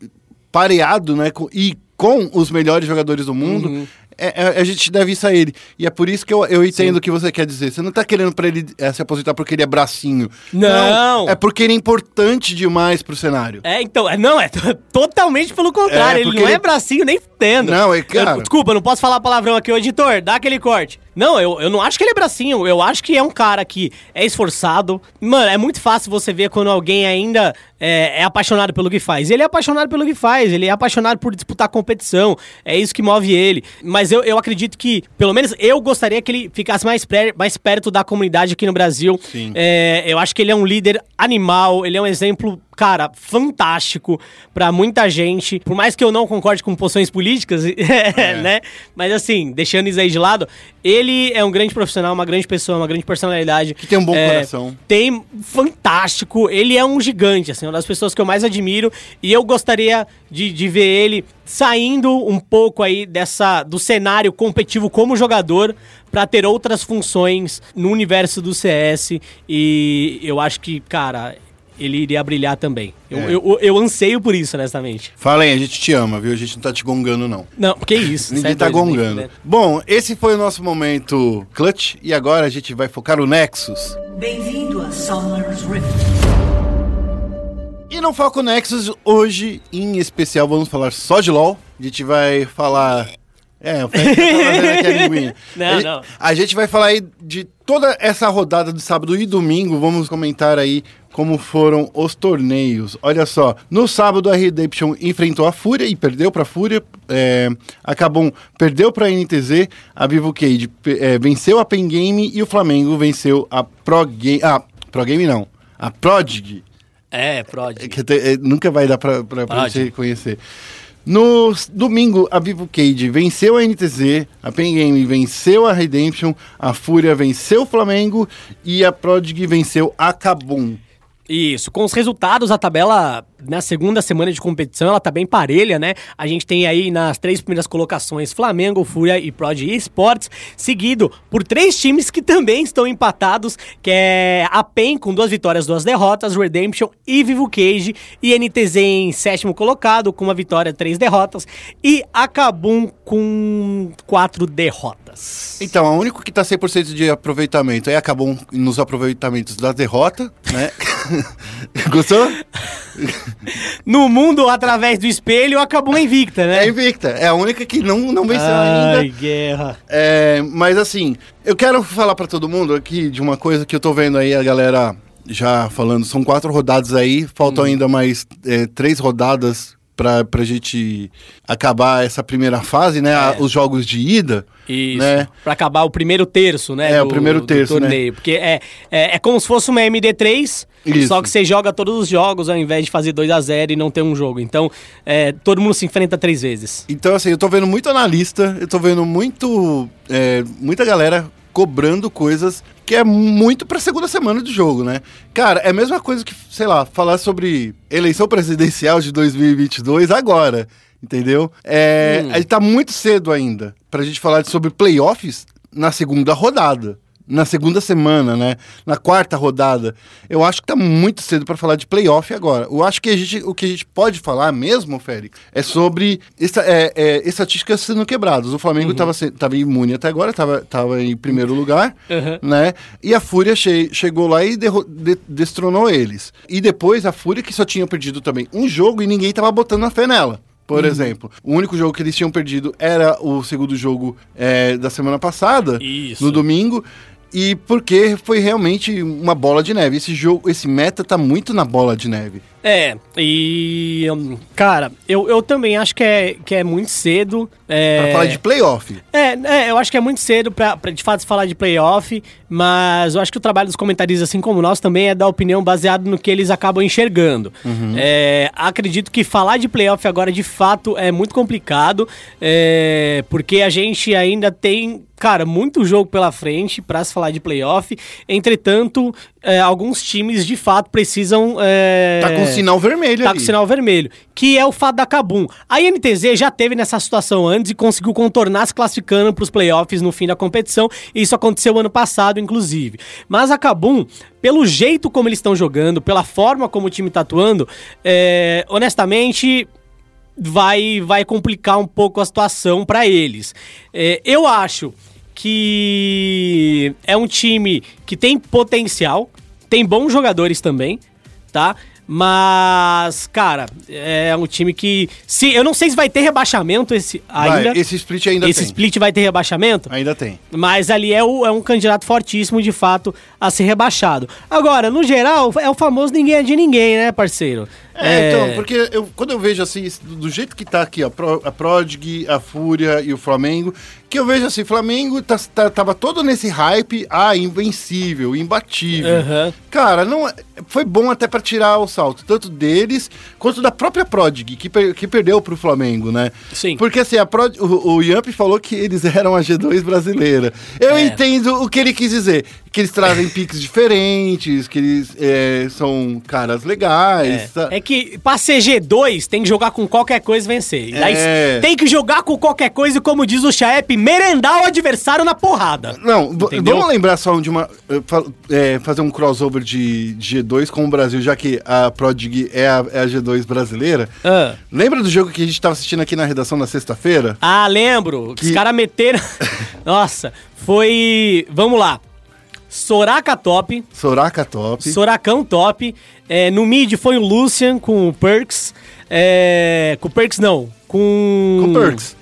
pareado, né? Com, e com os melhores jogadores do mundo. Uhum. É, é- a gente deve isso a ele. E é por isso que eu, eu entendo o que você quer dizer. Você não tá querendo pra ele é, se aposentar porque ele é bracinho. Não. É porque ele é importante demais pro cenário. É, então, é, não, é totalmente pelo contrário. É, ele não é ele- bracinho nem tendo. Não, é, cara- desculpa, eu não posso falar palavrão aqui, ô editor, dá aquele corte. Não, eu, eu não acho que ele é bracinho, eu acho que é um cara que é esforçado. Mano, é muito fácil você ver quando alguém ainda é, é apaixonado pelo que faz. Ele é apaixonado pelo que faz, ele é apaixonado por disputar competição, é isso que move ele. Mas eu, eu acredito que, pelo menos eu gostaria que ele ficasse mais, pré- mais perto da comunidade aqui no Brasil. Sim. É, eu acho que ele é um líder animal, ele é um exemplo, cara, fantástico pra muita gente. Por mais que eu não concorde com posições políticas, né? Mas assim, deixando isso aí de lado, ele é um grande profissional, uma grande pessoa, uma grande personalidade. Que tem um bom É, coração. Tem fantástico, ele é um gigante, assim, uma das pessoas que eu mais admiro. E eu gostaria de, de ver ele saindo um pouco aí dessa do cenário competitivo como jogador pra ter outras funções no universo do CS. E eu acho que, cara, ele iria brilhar também. Eu, É. eu, eu, eu anseio por isso, honestamente. Fala aí, a gente te ama, viu? A gente não tá te gongando, não. Não, que isso. Ninguém é tá doido, gongando. né? Bom, esse foi o nosso momento clutch. E agora a gente vai focar no Nexus. Bem-vindo a Summer's Rift. E no Foco Nexus, hoje, em especial, vamos falar só de LoL. A gente vai falar... É, o Fred tá fazendo aqui a linguinha. Não, a, gente- não. a gente vai falar aí de toda essa rodada de sábado e domingo. Vamos comentar aí como foram os torneios. Olha só, no sábado a Redemption enfrentou a Fúria e perdeu pra Fúria. É, a Cabum perdeu pra NTZ. A Vivo Cage pe- é, venceu a Pen Game e o Flamengo venceu a Pro Game... Ah, Pro Game não. A Prodig. É, Prod. É que é, nunca vai dar Pode. você reconhecer. No domingo, a Vivo Cage venceu a NTZ, a Pen Game venceu a Redemption, a Fúria venceu o Flamengo e a Prodig venceu a Kabum. Isso, com os resultados, a tabela na segunda semana de competição, ela tá bem parelha, né? A gente tem aí nas três primeiras colocações Flamengo, Fúria e Prod Esports, seguido por três times que também estão empatados, que é a PEN com duas vitórias, duas derrotas, Redemption e Vivo Cage, e NTZ em sétimo colocado com uma vitória, três derrotas, e a Kabum com quatro derrotas. Então, o único que tá 100% de aproveitamento é a Kabum nos aproveitamentos da derrota, né? Gostou? No mundo, através do espelho, a Kabum é invicta, né? É invicta, é a única que não, não venceu Ai, ainda. guerra. É, mas assim, eu quero falar pra todo mundo aqui de uma coisa que eu tô vendo aí a galera já falando. São quatro rodadas aí, faltam Uhum. ainda mais é, três rodadas pra, pra gente acabar essa primeira fase, né? a- os jogos de ida. É. Isso. Né? Pra acabar o primeiro terço, né? É, o primeiro terço, né? torneio. Porque é, é, é como se fosse uma MD3, Isso. só que você joga todos os jogos ao invés de fazer 2 a 0 e não ter um jogo. Então, é, todo mundo se enfrenta três vezes. Então, assim, eu tô vendo muito analista, eu tô vendo muito. é, muita galera cobrando coisas que é muito pra segunda semana do jogo, né? Cara, é a mesma coisa que, sei lá, falar sobre eleição presidencial de 2022 agora, entendeu? É, Hum. Ele tá muito cedo ainda pra gente falar sobre playoffs na segunda rodada. Na segunda semana, né? Na quarta rodada. Eu acho que tá muito cedo pra falar de playoff agora. Eu acho que a gente, o que a gente pode falar mesmo, Félix, é sobre essa, é, é, estatísticas sendo quebradas. O Flamengo tava, se- tava imune até agora, tava, tava em primeiro lugar, Uhum. né? E a Fúria che- chegou lá e derro- de- destronou eles. E depois a Fúria, que só tinha perdido também um jogo e ninguém tava botando a fé nela. Por Uhum. exemplo, o único jogo que eles tinham perdido era o segundo jogo é, da semana passada, Isso. no domingo. E porque foi realmente uma bola de neve. Esse jogo, esse meta tá muito na bola de neve. É, e. hum, Cara, eu, eu também acho que é, que é muito cedo. É, Pra falar de playoff. É, é, eu acho que é muito cedo pra, pra de fato falar de playoff, mas eu acho que o trabalho dos comentaristas, assim como nós, também é dar opinião baseado no que eles acabam enxergando. É, acredito que falar de playoff agora de fato é muito complicado, é, porque a gente ainda tem cara, muito jogo pela frente pra se falar de playoff. Entretanto, é, alguns times de fato precisam. É, Tá com o sinal vermelho Tá ali. com sinal vermelho. Que é o fato da Kabum. A INTZ já teve nessa situação antes e conseguiu contornar se classificando pros playoffs no fim da competição. E isso aconteceu ano passado, inclusive. Mas a Kabum, pelo jeito como eles estão jogando, pela forma como o time tá atuando, é, honestamente. Vai, vai complicar um pouco a situação pra eles. É, eu acho que é um time que tem potencial, tem bons jogadores também, tá? Mas, cara, é um time que. Se, eu não sei se vai ter rebaixamento esse, Vai, ainda. esse split ainda esse tem. split vai ter rebaixamento? Ainda tem. Mas ali é, o- é um candidato fortíssimo, de fato, a ser rebaixado. Agora, no geral, é o famoso ninguém é de ninguém, né, parceiro? É, então, porque eu, quando eu vejo assim, do jeito que tá aqui, ó, a Prodig, a Fúria e o Flamengo, que eu vejo assim, Flamengo tá, tá- tava todo nesse hype, ah, invencível, imbatível. Aham. Cara, não, é- foi bom até pra tirar o salto, tanto deles quanto da própria Prodig, que, per- que perdeu pro Flamengo, né? Sim. Porque assim, a Prod, o, o Yamp falou que eles eram a G2 brasileira. Eu É. entendo o que ele quis dizer, que eles trazem piques diferentes, que eles é, são caras legais. tá? É que pra ser G2 tem que jogar com qualquer coisa e vencer. É. tem que jogar com qualquer coisa e, como diz o Chaep, merendar o adversário na porrada. Não, Entendeu? vamos lembrar só de uma. eh, fazer um crossover de, de G2 com o Brasil, já que a Prodig é a, é a G2 brasileira. Ah. Lembra do jogo que a gente tava assistindo aqui na redação na sexta-feira? Ah, lembro. Que- Os caras meteram. Nossa, foi. Vamos lá. Soraka top. Soraka top. Soracão top. É, no mid foi o Lucian com o Perks. É, com o Perks não. Com. Com Perks.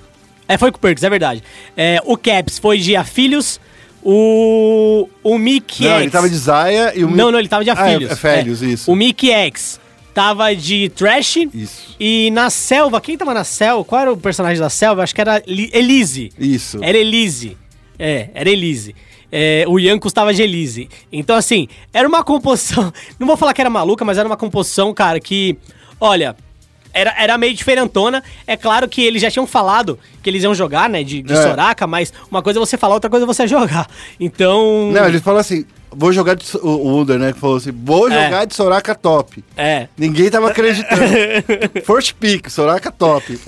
É, foi com o Perks, é verdade. É, o Caps foi de Afilhos. O. O Mick Não, X. ele tava de Zaya e o. Não, não, ele tava de Ah, é- Afilhos. é Félios, isso. O Mickey X tava de Trash. Isso. E na selva, quem tava na selva? Qual era o personagem da selva? Acho que era Li- Elise. Isso. Era Elise. É, era Elise. É, o Yankos tava de Elise. Então, assim, era uma composição. Não vou falar que era maluca, mas era uma composição, cara, que. Olha. Era, era meio diferentona. É claro que eles já tinham falado que eles iam jogar, né, de, de É. Soraka, mas uma coisa é você falar, outra coisa é você jogar. Então. Não, ele falou assim: vou jogar de. O Under, né? Que falou assim: vou É. jogar de Soraka top. É. Ninguém tava acreditando. first pick, Soraka top.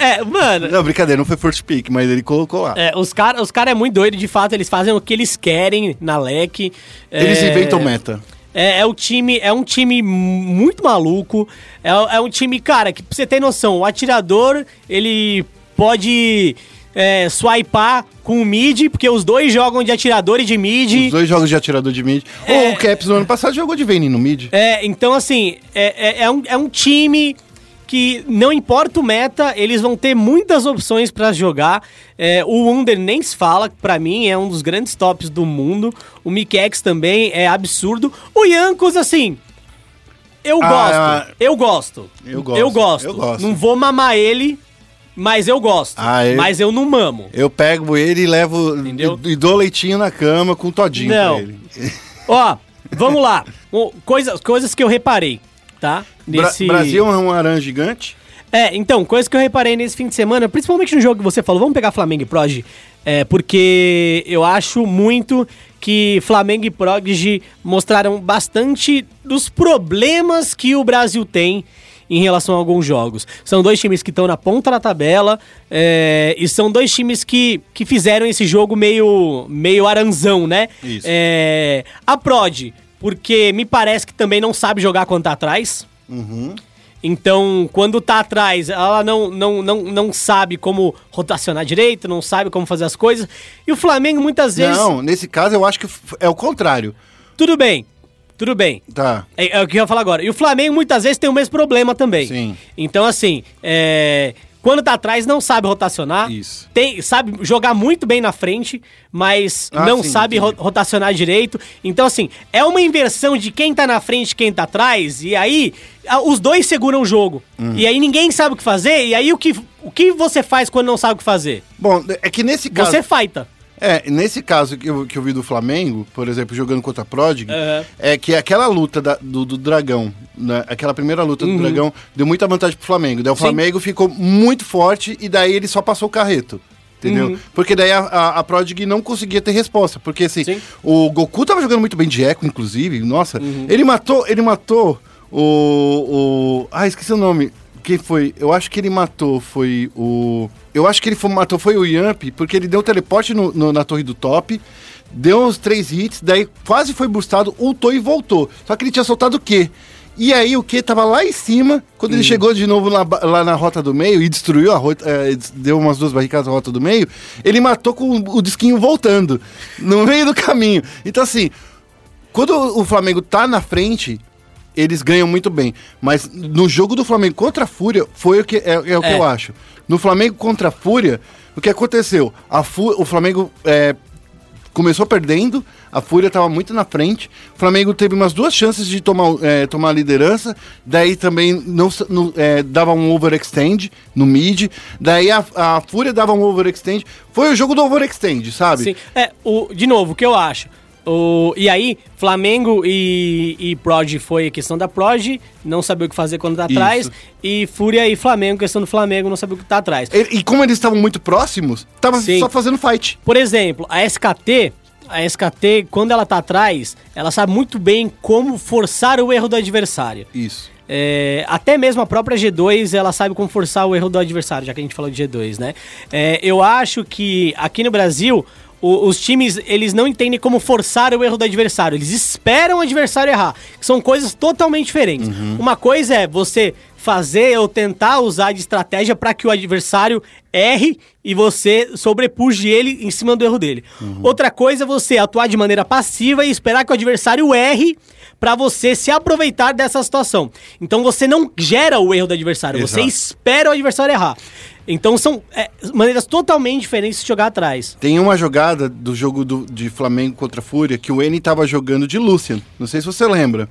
É, mano. não, brincadeira, não foi first pick, mas ele colocou lá. É, os caras os cara é muito doido, de fato, eles fazem o que eles querem na LEC. Eles é, inventam meta. É, é o time, é um time muito maluco. É, é um time, cara, que pra você ter noção, o atirador, ele pode é, swipar com o mid, porque os dois jogam de atirador e de mid. Os dois jogos de atirador de mid. É. O Caps no ano passado jogou de Vayne no mid. É, então assim, é, é, é um, é um time que não importa o meta, eles vão ter muitas opções pra jogar. É, o Under nem se fala, pra mim é um dos grandes tops do mundo. O Mikex também é absurdo. O Yankos, assim, eu Ah, gosto. eu gosto. eu gosto, Eu gosto. eu gosto. Não vou mamar ele, mas eu gosto. Ah, eu- Mas eu não mamo. Eu pego ele e levo. Entendeu? E, e dou leitinho na cama com todinho Não. pra ele. Ó, vamos lá. O- Coisas, coisas que eu reparei, tá? Bra Brasil é um aranha gigante. É, então, coisa que eu reparei nesse fim de semana, principalmente no jogo que você falou, vamos pegar Flamengo e Prodigy, é, porque eu acho muito que Flamengo e Prodigy mostraram bastante dos problemas que o Brasil tem em relação a alguns jogos. São dois times que estão na ponta da tabela é, e são dois times que, que fizeram esse jogo meio, meio aranzão, né? Isso. É, a Prod, porque me parece que também não sabe jogar quando tá atrás. Então, quando tá atrás, ela não, não, não, não sabe como rotacionar direito, não sabe como fazer as coisas. E o Flamengo, muitas vezes. Não, nesse caso eu acho que é o contrário. Tudo bem, tudo bem. Tá. É, é o que eu ia falar agora. E o Flamengo, muitas vezes, tem o mesmo problema também. Sim. Então, assim, é, quando tá atrás, não sabe rotacionar. Isso. Tem, sabe jogar muito bem na frente, mas Ah, não sim, sabe ro- rotacionar direito. Então, assim, é uma inversão de quem tá na frente e quem tá atrás. E aí, os dois seguram o jogo. Hum. E aí ninguém sabe o que fazer. E aí, o que, o que você faz quando não sabe o que fazer? Bom, é que nesse caso. Você fighta. É, nesse caso que eu, que eu vi do Flamengo, por exemplo, jogando contra a Prodig, Aham. é que aquela luta da- do, do Dragão, né, aquela primeira luta do Dragão, deu muita vantagem pro Flamengo. Daí o Uhum. Sim. Flamengo ficou muito forte e daí ele só passou o carreto. entendeu? Uhum. Porque daí a, a, a Prodigy não conseguia ter resposta. Porque assim, Sim. o Goku tava jogando muito bem de eco, inclusive. Nossa, Uhum. ele matou, ele matou o, o. Ah, esqueci o nome. Quem foi? Eu acho que ele matou, foi o. Eu acho que ele foi, matou foi o Yamp, porque ele deu um teleporte no- no- na torre do top, deu uns três hits, daí quase foi boostado, ultou e voltou. Só que ele tinha soltado o quê? E aí o que tava lá em cima, quando ele chegou de novo lá, lá na rota do meio e destruiu a rota, eh, deu umas duas barricadas na rota do meio, ele matou com o disquinho voltando, no meio do caminho. Então assim, quando o Flamengo tá na frente, eles ganham muito bem. Mas no jogo do Flamengo contra a Fúria, foi o que é, é o que É. eu acho. No Flamengo contra a Fúria, o que aconteceu? A Fú- o Flamengo é, começou perdendo, a Fúria estava muito na frente. O Flamengo teve umas duas chances de tomar, é, tomar a liderança, daí também não, não, é, dava um overextend no mid, daí a, a Fúria dava um overextend. Foi o jogo do overextend, sabe? Sim. É, o, de novo, o que eu acho? O, e aí, Flamengo e, e Prod foi a questão da Prod, não sabia o que fazer quando tá Isso. atrás. E Fúria e Flamengo, questão do Flamengo, não sabia o que tá atrás. E, e como eles estavam muito próximos, tava Sim. só fazendo fight. Por exemplo, a SKT, a SKT, quando ela tá atrás, ela sabe muito bem como forçar o erro do adversário. Isso. É, até mesmo a própria G2, ela sabe como forçar o erro do adversário, já que a gente falou de G2, né? É, eu acho que aqui no Brasil, o- os times, eles não entendem como forçar o erro do adversário. Eles esperam o adversário errar. São coisas totalmente diferentes. Uma coisa é você fazer ou tentar usar de estratégia para que o adversário erre e você sobrepuje ele em cima do erro dele. Outra coisa é você atuar de maneira passiva e esperar que o adversário erre para você se aproveitar dessa situação. Então você não gera o erro do adversário, você Exato. espera o adversário errar. Então são é, maneiras totalmente diferentes de jogar atrás. Tem uma jogada do jogo do- de Flamengo contra a Fúria que o N tava jogando de Lucian. Não sei se você lembra.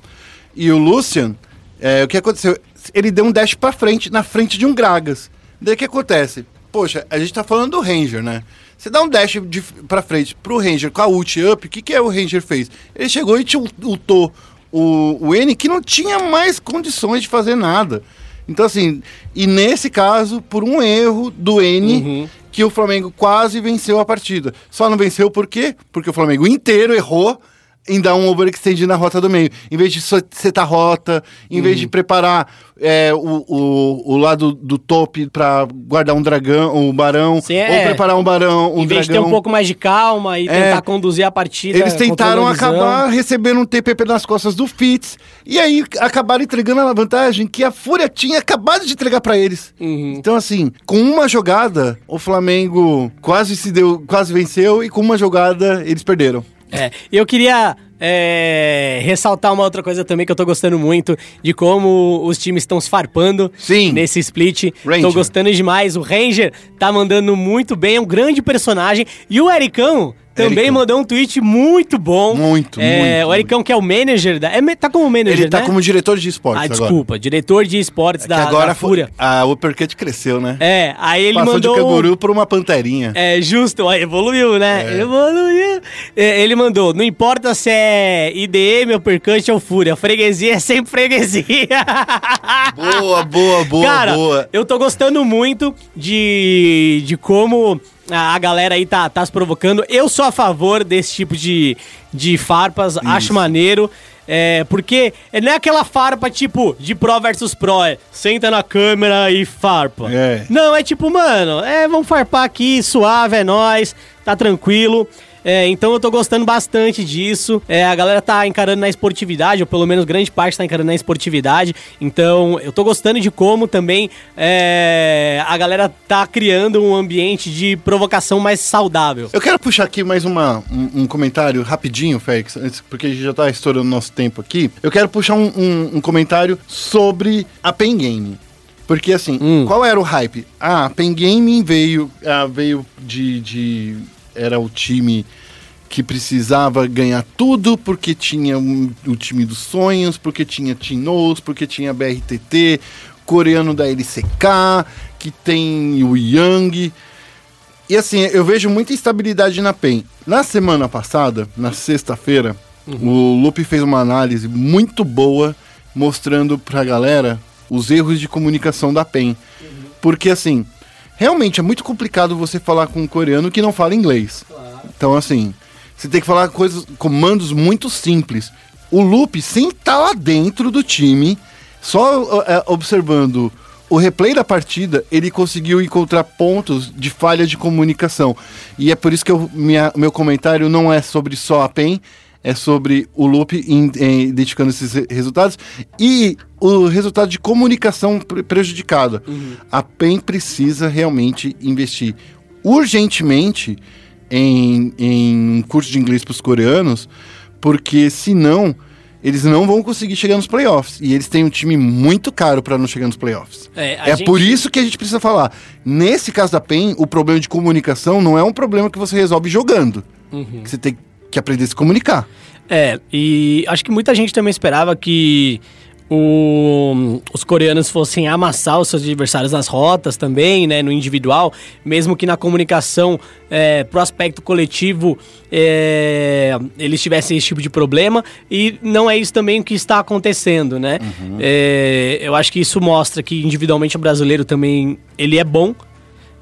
E o Lucian, é, o que aconteceu? Ele deu um dash pra frente, na frente de um Gragas. Daí o que acontece? Poxa, a gente tá falando do Ranger, né? Você dá um dash de, pra frente pro Ranger com a ult up, o que, que é o Ranger fez? Ele chegou e te ult- ultou o, o N que não tinha mais condições de fazer nada. Então, assim, e nesse caso, por um erro do N, que o Flamengo quase venceu a partida. Só não venceu por quê? Porque o Flamengo inteiro errou em dar um overextend na rota do meio. Em vez de setar a rota, em vez de preparar é, o, o, o lado do top pra guardar um dragão, um barão, Sim, ou é. preparar um barão, um em vez de ter dragão. um pouco mais de calma e É. tentar conduzir a partida. Eles tentaram acabar recebendo um TPP nas costas do Fitz. E aí acabaram entregando a vantagem que a Fúria tinha acabado de entregar pra eles. Uhum. Então, assim, com uma jogada, o Flamengo quase se deu, quase venceu, e com uma jogada eles perderam. É, eu queria é, ressaltar uma outra coisa também que eu tô gostando muito de como os times estão se farpando Sim. nesse split. Ranger. Tô gostando demais. O Ranger tá mandando muito bem, é um grande personagem. E o Ericão também Ericão. mandou um tweet muito bom. Muito, é, muito, O Ericão, que é o manager da. É, tá como manager, Ele tá né? como diretor de esportes Ah, agora. desculpa, diretor de esportes É da, agora da Fúria. a Uppercut cresceu, né? É, aí ele Passou mandou. de canguru por uma panterinha. É, justo, ó, evoluiu, né? É. Evoluiu. É, ele mandou, não importa se é IDM ou Percante ou Fúria, freguesia é sempre freguesia. Boa, boa, boa, Cara, boa. eu tô gostando muito de, de como a galera aí tá, tá se provocando. Eu sou a favor desse tipo de, de farpas, acho maneiro. É, porque não é aquela farpa tipo de Pro versus Pro, é senta na câmera e farpa. É. Não, é tipo, mano, é, vamos farpar aqui, suave, é nóis, tá tranquilo. É, então eu tô gostando bastante disso. É, a galera tá encarando na esportividade, ou pelo menos grande parte tá encarando na esportividade. Então eu tô gostando de como também é, a galera tá criando um ambiente de provocação mais saudável. Eu quero puxar aqui mais uma, um, um comentário rapidinho, Félix, porque a gente já tá estourando nosso tempo aqui. Eu quero puxar um, um- um comentário sobre a Pen Game. Porque assim, Hum. qual era o hype? Ah, a Pen Gaming veio, ah, veio de, de. Era o time que precisava ganhar tudo, porque tinha um- o time dos sonhos, porque tinha Tinoz, porque tinha BRTT, coreano da LCK, que tem o Yang. E assim, eu vejo muita instabilidade na PEN. Na semana passada, na sexta-feira, o Lupe fez uma análise muito boa mostrando pra galera os erros de comunicação da PEN. Porque assim, realmente é muito complicado você falar com um coreano que não fala inglês. Então, assim, você tem que falar coisas, comandos muito simples. O Lupe, sem estar lá dentro do time, só é, observando o replay da partida, ele conseguiu encontrar pontos de falha de comunicação. E é por isso que eu, minha, meu comentário não é sobre só a PEN, é sobre o Lupe in- identificando esses re- resultados e o resultado de comunicação pre- prejudicada. A PEN precisa realmente investir urgentemente em, em um curso de inglês para os coreanos, porque senão eles não vão conseguir chegar nos playoffs. E eles têm um time muito caro para não chegar nos playoffs. É, É, gente- por isso que a gente precisa falar. Nesse caso da PEN, o problema de comunicação não é um problema que você resolve jogando. Uhum. Você tem que aprender a se comunicar. É, e acho que muita gente também esperava que o- os coreanos fossem amassar os seus adversários nas rotas também, né, no individual, mesmo que na comunicação, é, pro aspecto coletivo, é, eles tivessem esse tipo de problema, e não é isso também o que está acontecendo, né? É, eu acho que isso mostra que individualmente o brasileiro também, ele é bom,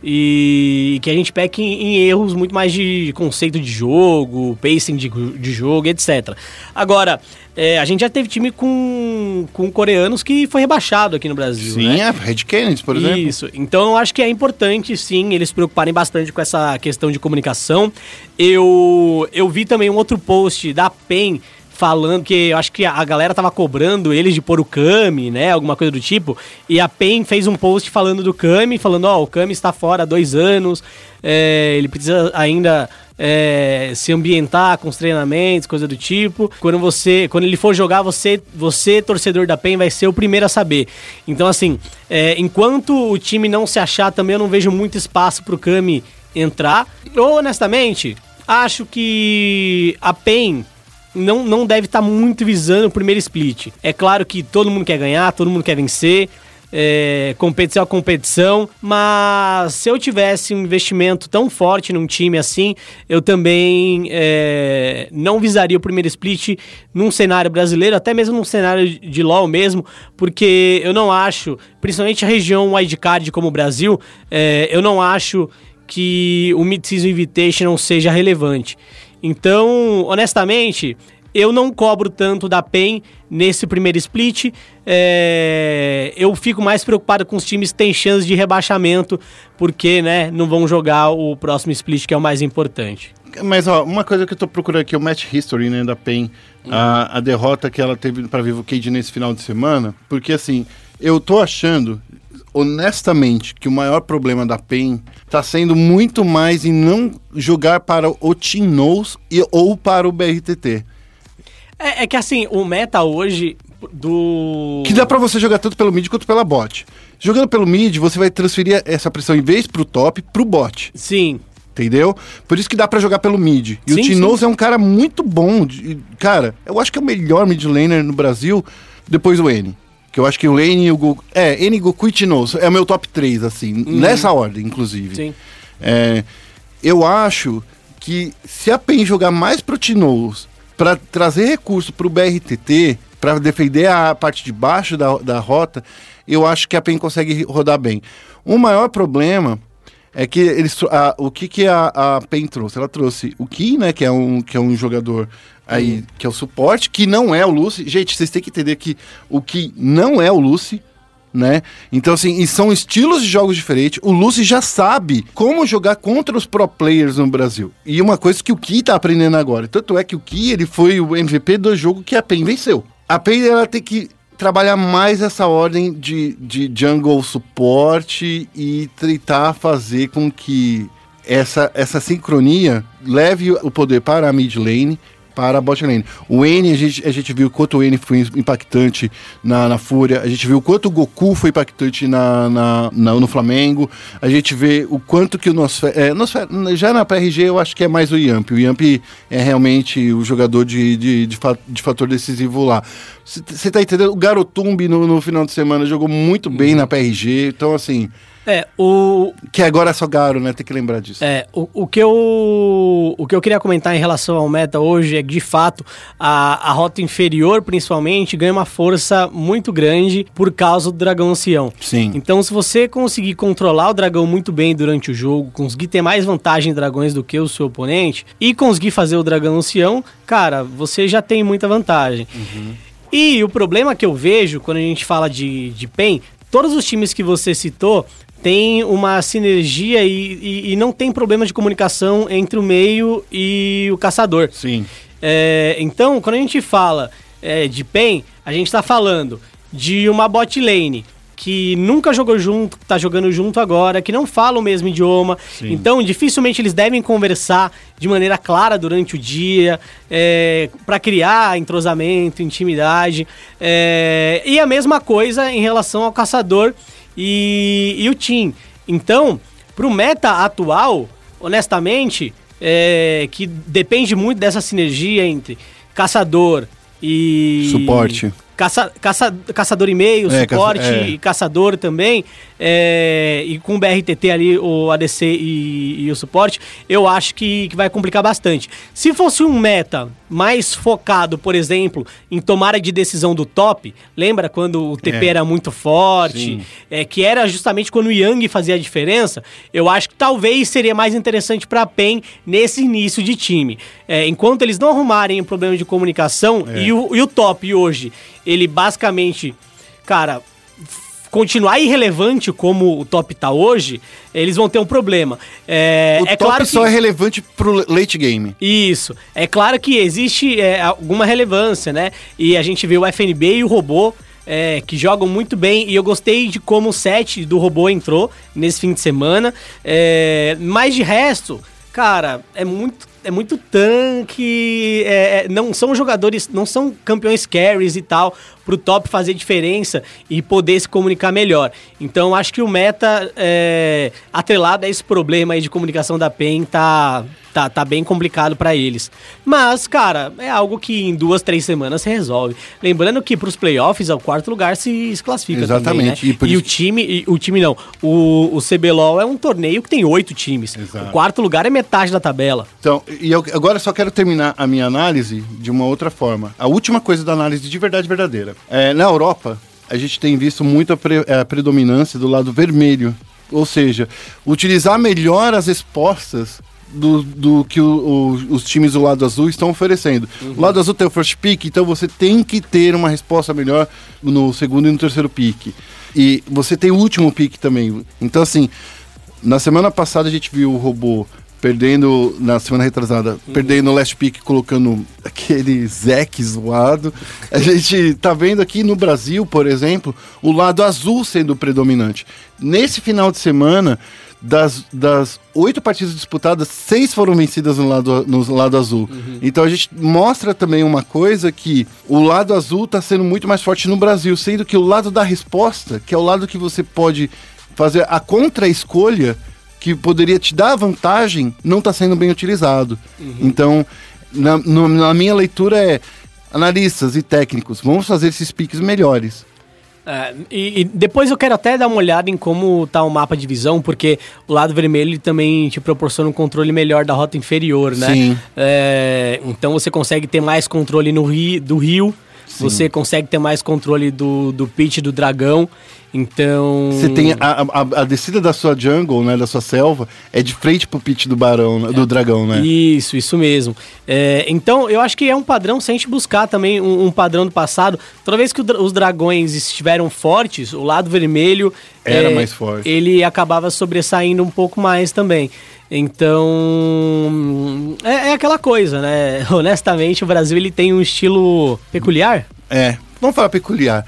e que a gente peca em, em erros muito mais de conceito de jogo, pacing de, de jogo, etc. Agora, é, a gente já teve time com, com coreanos que foi rebaixado aqui no Brasil. Sim, né? é. Red Kennedy, por exemplo. Isso. Então eu acho que é importante, sim, eles se preocuparem bastante com essa questão de comunicação. Eu, eu vi também um outro post da PEN falando que eu acho que a galera tava cobrando eles de pôr o Kami, né? Alguma coisa do tipo. E a PEN fez um post falando do Kami, falando, ó, o Kami está fora há dois anos, é, ele precisa ainda é, se ambientar com os treinamentos, coisa do tipo. Quando você, quando ele for jogar, você, você torcedor da PEN, vai ser o primeiro a saber. Então, assim, é, enquanto o time não se achar, também eu não vejo muito espaço pro Kami entrar. Eu, honestamente, acho que a PEN não, não deve estar muito visando o primeiro split. É claro que todo mundo quer ganhar, todo mundo quer vencer. É, competição a competição, mas se eu tivesse um investimento tão forte num time assim, eu também é, não visaria o primeiro split num cenário brasileiro, até mesmo num cenário de LoL mesmo, porque eu não acho, principalmente a região wildcard como o Brasil, é, eu não acho que o Mid-Season Invitational seja relevante. Então, honestamente, eu não cobro tanto da PEN nesse primeiro split. É, eu fico mais preocupado com os times que têm chance de rebaixamento, porque né, não vão jogar o próximo split, que é o mais importante. Mas, ó, uma coisa que eu tô procurando aqui é o match history, né, da PEN. A, a derrota que ela teve pra Vivo Cage nesse final de semana. Porque, assim, eu tô achando, honestamente, que o maior problema da PEN tá sendo muito mais em não jogar para o Team Knows e, ou para o BRTT. É, é que assim, o meta hoje do. Que dá pra você jogar tanto pelo mid quanto pela bot. Jogando pelo mid, você vai transferir essa pressão em vez pro top, pro bot. Sim. Entendeu? Por isso que dá pra jogar pelo mid. E Sim, o. Tinoz é um cara muito bom. de- cara, eu acho que é o melhor mid laner no Brasil depois do N. Que eu acho que o N e o Goku. É, N, Goku e Tinoz. É o meu top 3, assim. Nessa ordem, inclusive. Uhum. Sim. É, eu acho que se a PEN jogar mais pro Tinoz para trazer recurso pro BRTT, para defender a parte de baixo da, da rota, eu acho que a PEN consegue rodar bem. O maior problema é que eles, a- o que, que a, a PEN trouxe? Ela trouxe o Ki, né, que é um, que é um jogador aí, que é o suporte, que não é o Lucy. Gente, vocês têm que entender que o Ki não é o Lucy né? Então, assim, e são estilos de jogos diferentes. O Lucy já sabe como jogar contra os pro players no Brasil. E uma coisa que o Ki tá aprendendo agora. Tanto é que o Ki, ele foi o MVP do jogo que a PEN venceu. A PEN, ela tem que trabalhar mais essa ordem de, de jungle suporte e tentar fazer com que essa, essa sincronia leve o poder para a mid lane, para a bot lane. O N, a gente, a gente viu quanto o N foi impactante na, na Fúria, a gente viu quanto o Goku foi impactante na, na, na- no Flamengo, a gente vê o quanto que o Nosfer, é, Nosfer, já na PRG eu acho que é mais o Yamp. O Yamp é realmente o jogador de, de, de, de fator decisivo lá. Você tá entendendo? O Garotumbi no, no final de semana jogou muito bem na PRG, então assim. É, o, Que agora é só Garo, né? Tem que lembrar disso. É, o, o, que eu, o que eu queria comentar em relação ao meta hoje é que, de fato, a, a rota inferior, principalmente, ganha uma força muito grande por causa do dragão ancião. Sim. Então, se você conseguir controlar o dragão muito bem durante o jogo, conseguir ter mais vantagem em dragões do que o seu oponente e conseguir fazer o dragão ancião, cara, você já tem muita vantagem. E o problema que eu vejo quando a gente fala de, de PEN, todos os times que você citou têm uma sinergia e, e- e não tem problema de comunicação entre o meio e o caçador. Sim. É, então, quando a gente fala é, de PEN, a gente tá falando de uma bot lane que nunca jogou junto, tá jogando junto agora, que não fala o mesmo idioma. Sim. Então, dificilmente eles devem conversar de maneira clara durante o dia, para criar entrosamento, intimidade. É, e a mesma coisa em relação ao caçador e, e o Team. Então, pro meta atual, honestamente, é, que depende muito dessa sinergia entre caçador e. Suporte. Caça, caça, caçador e meio, É, suporte caça- é. e caçador também, é, e com o BRTT ali, o ADC e, e o suporte, eu acho que, que vai complicar bastante. Se fosse um meta mais focado, por exemplo, em tomada de decisão do top, lembra quando o TP É. era muito forte, Sim. é, que era justamente quando o Yang fazia a diferença, eu acho que talvez seria mais interessante para a PEN nesse início de time. É, enquanto eles não arrumarem o problema de comunicação, É. e, o, e o top hoje, ele basicamente, cara, continuar irrelevante como o top tá hoje, eles vão ter um problema. É, o é top claro só que... é relevante pro late game. Isso. É claro que existe é, alguma relevância, né? E a gente vê o FNB e o robô. é, que jogam muito bem e eu gostei de como o set do robô entrou nesse fim de semana. É, mas de resto, cara, é muito é muito tanque, é, é, não são jogadores, não são campeões carries e tal, pro top fazer diferença e poder se comunicar melhor. Então acho que o meta é, atrelado a esse problema aí de comunicação da PEN tá, tá, tá bem complicado pra eles. Mas, cara, é algo que em duas, três semanas se resolve. Lembrando que pros playoffs, o quarto lugar se, se classifica Exatamente, também, e né? E, o isso- time, e o time não, o, o CBLOL é um torneio que tem oito times. Exato. O quarto lugar é metade da tabela. Então, e eu agora só quero terminar a minha análise de uma outra forma. A última coisa da análise de verdade verdadeira. É, na Europa, a gente tem visto muito a, pre- a predominância do lado vermelho. Ou seja, utilizar melhor as respostas do, do que o- o- os times do lado azul estão oferecendo. O lado azul tem o first pick, então você tem que ter uma resposta melhor no segundo e no terceiro pick. E você tem o último pick também. Então, assim, na semana passada a gente viu o robô perdendo, na semana retrasada, perdendo o last pick, colocando aquele Zek zoado. A gente tá vendo aqui no Brasil, por exemplo, o lado azul sendo predominante. Nesse final de semana, das, das oito partidas disputadas, seis foram vencidas no lado, no lado azul. Então a gente mostra também uma coisa que o lado azul tá sendo muito mais forte no Brasil, sendo que o lado da resposta, que é o lado que você pode fazer a contra-escolha, que poderia te dar vantagem, não está sendo bem utilizado. Então, na, no- na minha leitura é analistas e técnicos, vamos fazer esses piques melhores. É, e, e depois eu quero até dar uma olhada em como tá o mapa de visão, porque o lado vermelho também te proporciona um controle melhor da rota inferior, né? Sim. É, então você consegue ter mais controle no ri, do rio, você consegue ter mais controle do, do pitch do dragão. Então. Você tem a, a- a descida da sua jungle, né, da sua selva, é de frente pro pitch do barão, né, do dragão, né? Isso, isso mesmo. É, então, eu acho que é um padrão, se a gente buscar também um, um padrão do passado, toda vez que o os dragões estiveram fortes, o lado vermelho Era é, mais forte. Ele acabava sobressaindo um pouco mais também. Então, é, é aquela coisa, né? Honestamente, o Brasil ele tem um estilo peculiar. É, vamos falar peculiar.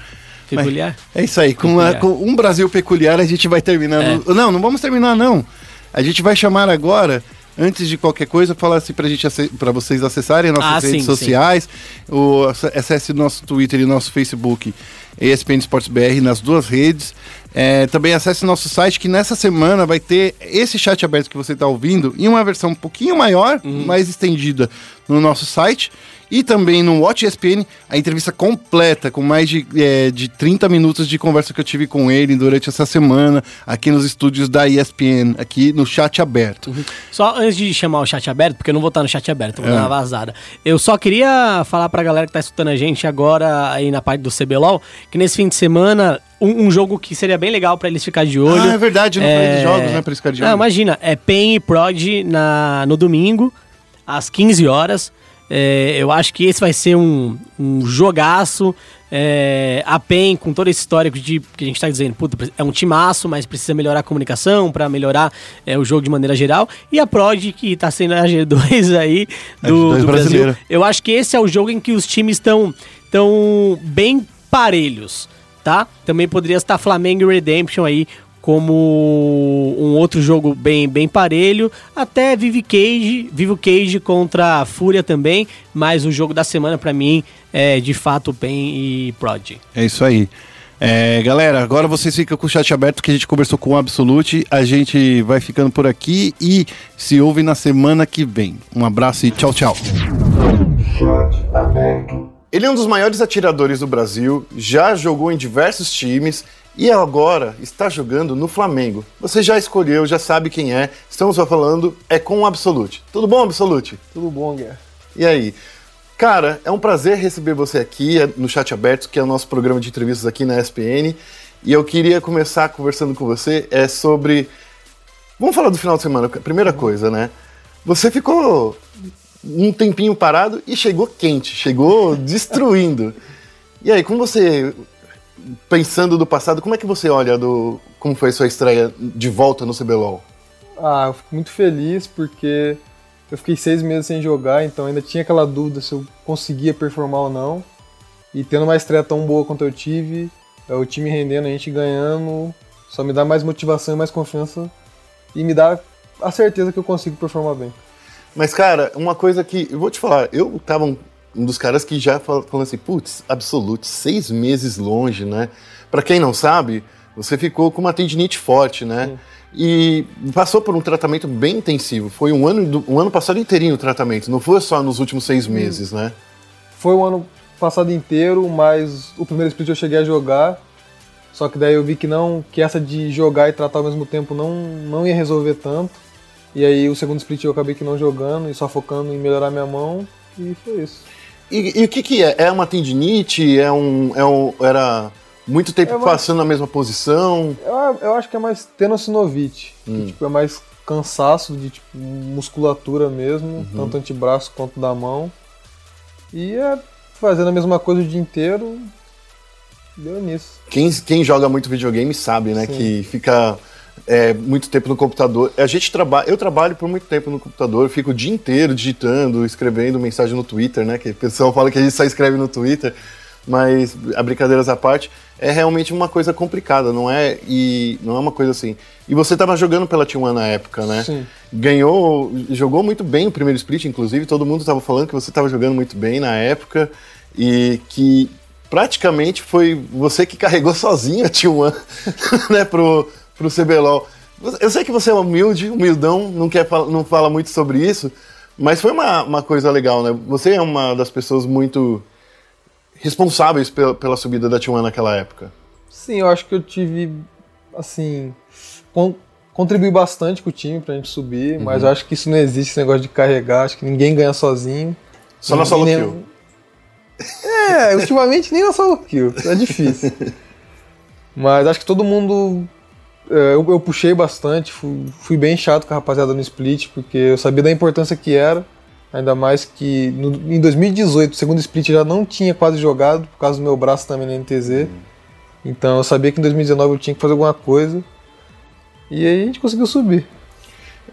Peculiar? Mas é isso aí, com, a- com um Brasil peculiar a gente vai terminando. Não, não vamos terminar não. A gente vai chamar agora, antes de qualquer coisa, falar assim pra, gente, pra vocês acessarem nossas Ah, redes sim, sociais, o, ac- acesse o nosso Twitter e nosso Facebook, ESPN Esportes BR, nas duas redes. É, também acesse nosso site que nessa semana vai ter esse chat aberto que você está ouvindo em uma versão um pouquinho maior, mais estendida no nosso site. E também no Watch ESPN, a entrevista completa, com mais de, é, de 30 minutos de conversa que eu tive com ele durante essa semana, aqui nos estúdios da ESPN, aqui no chat aberto. Só antes de chamar o chat aberto, porque eu não vou estar no chat aberto, vou É. dar uma vazada. Eu só queria falar pra galera que tá escutando a gente agora aí na parte do CBLOL, que nesse fim de semana, um, um jogo que seria bem legal pra eles ficar de olho. Ah, é verdade, eu não falei de jogos, né, pra eles ficarem de Não, olho. imagina, é PEN e Prod na, no domingo, às 15 horas. É, eu acho que esse vai ser um, um jogaço. É, a PEN, com todo esse histórico de que a gente tá dizendo, puta, é um timaço, mas precisa melhorar a comunicação pra melhorar é, o jogo de maneira geral. E a Prod, que tá sendo a G2 aí do, G2 do Brasil. Eu acho que esse é o jogo em que os times estão tão bem parelhos, tá? Também poderia estar Flamengo e Redemption aí como um outro jogo bem, bem parelho. Até Vive Cage, Vivo Cage contra a Fúria também, mas o jogo da semana pra mim é de fato PEN e Prod. É isso aí. É, galera, agora vocês ficam com o chat aberto que a gente conversou com o Absolute. A gente vai ficando por aqui e se ouve na semana que vem. Um abraço e tchau, tchau. Ele é um dos maiores atiradores do Brasil, já jogou em diversos times e agora está jogando no Flamengo. Você já escolheu, já sabe quem é. Estamos falando é com o Absolute. Tudo bom, Absolute? Tudo bom, Guerra? E aí? Cara, é um prazer receber você aqui é, no Chat Aberto, que é o nosso programa de entrevistas aqui na SPN. E eu queria começar conversando com você é sobre. Vamos falar do final de semana. Primeira coisa, né? Você ficou um tempinho parado e chegou quente, chegou destruindo. E aí, como você, pensando do passado, como é que você olha do como foi a sua estreia de volta no CBLOL? Ah, eu fico muito feliz porque eu fiquei seis meses sem jogar, então ainda tinha aquela dúvida se eu conseguia performar ou não. E tendo uma estreia tão boa quanto eu tive, é, o time rendendo, a gente ganhando, só me dá mais motivação e mais confiança e me dá a certeza que eu consigo performar bem. Mas, cara, uma coisa que. Eu vou te falar, eu tava um, um dos caras que já fal- falando assim, putz, absoluto, seis meses longe, né? Pra quem não sabe, você ficou com uma tendinite forte, né? E passou por um tratamento bem intensivo. Foi um ano, um ano passado inteirinho o tratamento, não foi só nos últimos seis meses, né? Foi o ano passado inteiro, mas o primeiro split eu cheguei a jogar. Só que daí eu vi que não, que essa de jogar e tratar ao mesmo tempo não, não ia resolver tanto. E aí o segundo split eu acabei que não jogando e só focando em melhorar minha mão e foi isso. E, e o que que é? É uma tendinite? É um, é um, era muito tempo É uma- passando na mesma posição? Eu, eu acho que é mais tenossinovite, que tipo, é mais cansaço de tipo, musculatura mesmo, tanto antebraço quanto da mão. E é fazendo a mesma coisa o dia inteiro, deu nisso. Quem, quem joga muito videogame sabe, né? Sim. Que fica é, muito tempo no computador. A gente trabalha, eu trabalho por muito tempo no computador, fico o dia inteiro digitando, escrevendo mensagem no Twitter, né? Que o pessoal fala que a gente só escreve no Twitter, mas a brincadeiras à parte, é realmente uma coisa complicada, não é? E não é uma coisa assim. E você estava jogando pela T1 na época, né? Sim. Ganhou, jogou muito bem o primeiro split, inclusive, todo mundo estava falando que você estava jogando muito bem na época e que praticamente foi você que carregou sozinho a T1 né, pro, pro CBLOL. Eu sei que você é humilde, humildão, não, quer, não fala muito sobre isso, mas foi uma, uma coisa legal, né? Você é uma das pessoas muito responsáveis pela, pela subida da T1 naquela época. Sim, eu acho que eu tive, assim, con contribuí bastante com o time pra gente subir, mas eu acho que isso não existe, esse negócio de carregar, acho que ninguém ganha sozinho. Só na solo nem- kill. É, ultimamente nem na solo kill, é difícil. Mas acho que todo mundo. É, Eu, eu puxei bastante, fui, fui bem chato com a rapaziada no split, porque eu sabia da importância que era. Ainda mais que no- em 2018, o segundo split eu já não tinha quase jogado, por causa do meu braço também na NTZ. Então eu sabia que em 2019 eu tinha que fazer alguma coisa. E aí a gente conseguiu subir.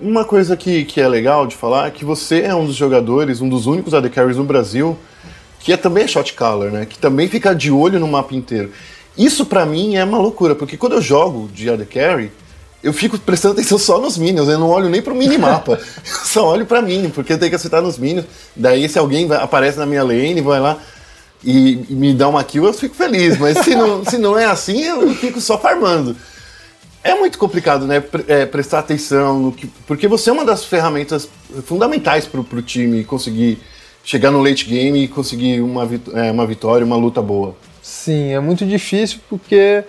Uma coisa que, que é legal de falar é que você é um dos jogadores, um dos únicos AD Carries no Brasil, que é também shot caller, né? Que também fica de olho no mapa inteiro. Isso pra mim é uma loucura, porque quando eu jogo de AD Carry, eu fico prestando atenção só nos minions, eu não olho nem pro minimapa. eu só olho pra minion, porque eu tenho que acertar nos minions. Daí se alguém vai- aparece na minha lane, vai lá e, e me dá uma kill, eu fico feliz. Mas se não, se não é assim, eu fico só farmando. É muito complicado, né? pre- é, prestar atenção no que. Porque você é uma das ferramentas fundamentais pro, pro time conseguir chegar no late game e conseguir uma, vit- é, uma vitória, uma luta boa. Sim, é muito difícil porque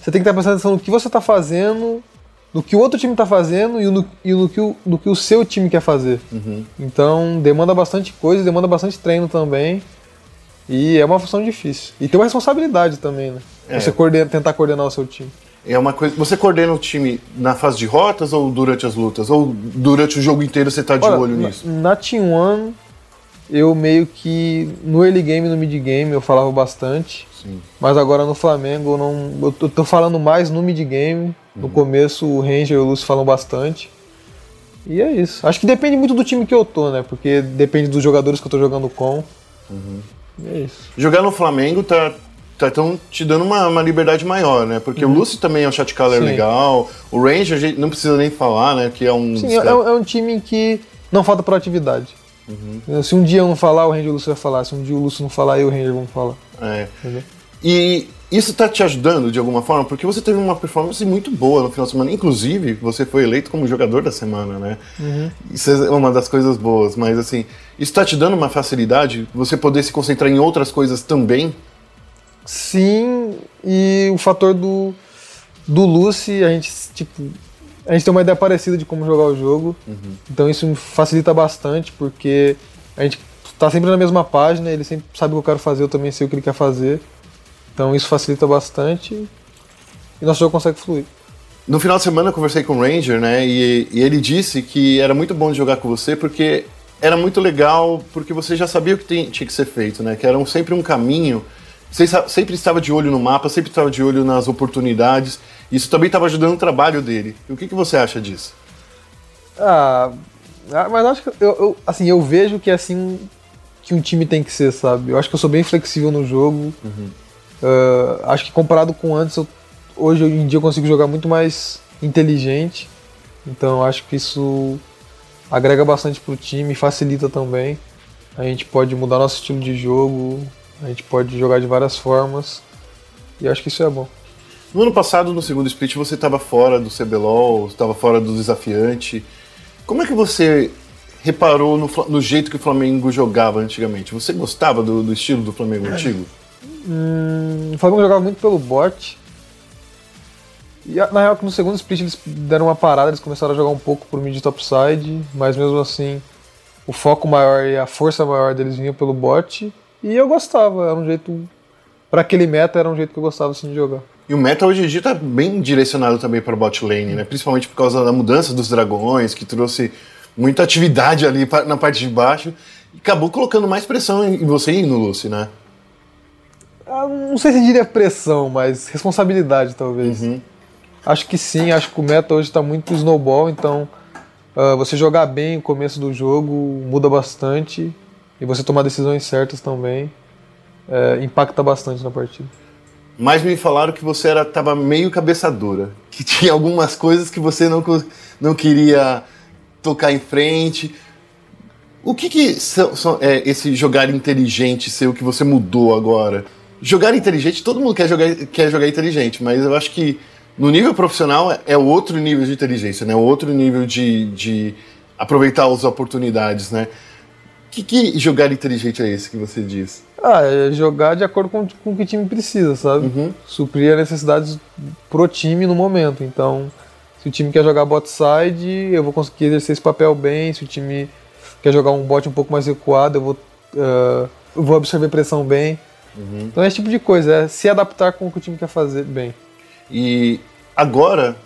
você tem que estar prestando atenção no que você está fazendo, no que o outro time está fazendo e no, e no, que o, no que o seu time quer fazer. Então demanda bastante coisa, demanda bastante treino também. E é uma função difícil. E tem uma responsabilidade também, né? É. Você coordena- tentar coordenar o seu time. É uma coisa. Você coordena o time na fase de rotas ou durante as lutas? Ou durante o jogo inteiro você tá de Olha, olho na- nisso? Na Team One, eu meio que no early game e no mid game eu falava bastante. Sim. Mas agora no Flamengo eu não. Eu tô, tô falando mais no mid game. No começo o Ranger e o Lúcio falam bastante. E é isso. Acho que depende muito do time que eu tô, né? Porque depende dos jogadores que eu tô jogando com. E é isso. Jogar no Flamengo tá. Tá tão te dando uma, uma liberdade maior, né? Porque o Lucy também é um shot caller Uhum. Legal. O Ranger, a gente não precisa nem falar, né? Que é um. Sim, é, é um time que não falta proatividade. Se um dia eu não falar, o Ranger e o Lúcio vai falar. Se um dia o Lúcio não falar, eu e o Ranger vamos falar. É. Entendeu? E isso tá te ajudando de alguma forma? Porque você teve uma performance muito boa no final de semana. Inclusive, você foi eleito como jogador da semana, né? Isso é uma das coisas boas. Mas assim, isso tá te dando uma facilidade? Você poder se concentrar em outras coisas também? Sim, e o fator do, do Lucy, a gente, tipo, a gente tem uma ideia parecida de como jogar o jogo. Então isso me facilita bastante, porque a gente tá sempre na mesma página, ele sempre sabe o que eu quero fazer, eu também sei o que ele quer fazer. Então isso facilita bastante e nosso jogo consegue fluir. No final de semana eu conversei com o Ranger, né? E, e ele disse que era muito bom de jogar com você porque era muito legal, porque você já sabia o que tem- tinha que ser feito, né? Que era um- sempre um caminho. Você sempre estava de olho no mapa, sempre estava de olho nas oportunidades. Isso também estava ajudando o trabalho dele. E o que, que você acha disso? Ah, ah, mas acho que eu, eu- assim, eu vejo que é assim que um time tem que ser, sabe? Eu acho que eu sou bem flexível no jogo. Ah, acho que comparado com antes, eu- hoje em dia eu consigo jogar muito mais inteligente. Então acho que isso agrega bastante pro time, facilita também. A gente pode mudar nosso estilo de jogo, a gente pode jogar de várias formas. E acho que isso é bom. No ano passado, no segundo split, você estava fora do CBLOL, estava fora do desafiante. Como é que você reparou no, no jeito que o Flamengo jogava antigamente? Você gostava do, do estilo do Flamengo antigo? Hum, o Flamengo jogava muito pelo bot. E a- na real que no segundo split eles deram uma parada, eles começaram a jogar um pouco por mid topside, mas mesmo assim o foco maior e a força maior deles vinha pelo bot. E eu gostava, era um jeito. Pra aquele meta era um jeito que eu gostava assim de jogar. E o meta hoje em dia tá bem direcionado também para bot lane, né? Principalmente por causa da mudança dos dragões, que trouxe muita atividade ali na parte de baixo. E acabou colocando mais pressão em você e no Lucy, né? Ah, não sei se diria pressão, mas responsabilidade talvez. Acho que sim, acho que o meta hoje tá muito snowball, então ah, você jogar bem o começo do jogo muda bastante e você tomar decisões certas também eh, impacta bastante na partida. Mas me falaram que você era, tava meio cabeça dura. Que tinha algumas coisas que você não, não queria tocar em frente. O que, que são- são- é esse jogar inteligente seu que você mudou agora? Jogar inteligente, todo mundo quer jogar, quer jogar inteligente, mas eu acho que no nível profissional é- é outro nível de inteligência, né? Outro nível de, de aproveitar as oportunidades, né? Que, que jogar inteligente é esse que você diz? Ah, é jogar de acordo com, com o que o time precisa, sabe? Suprir as necessidades pro time no momento. Então, se o time quer jogar bot side, eu vou conseguir exercer esse papel bem. Se o time quer jogar um bot um pouco mais recuado, eu vou, ah, eu vou absorver pressão bem. Então é esse tipo de coisa, é se adaptar com o que o time quer fazer bem. E agora,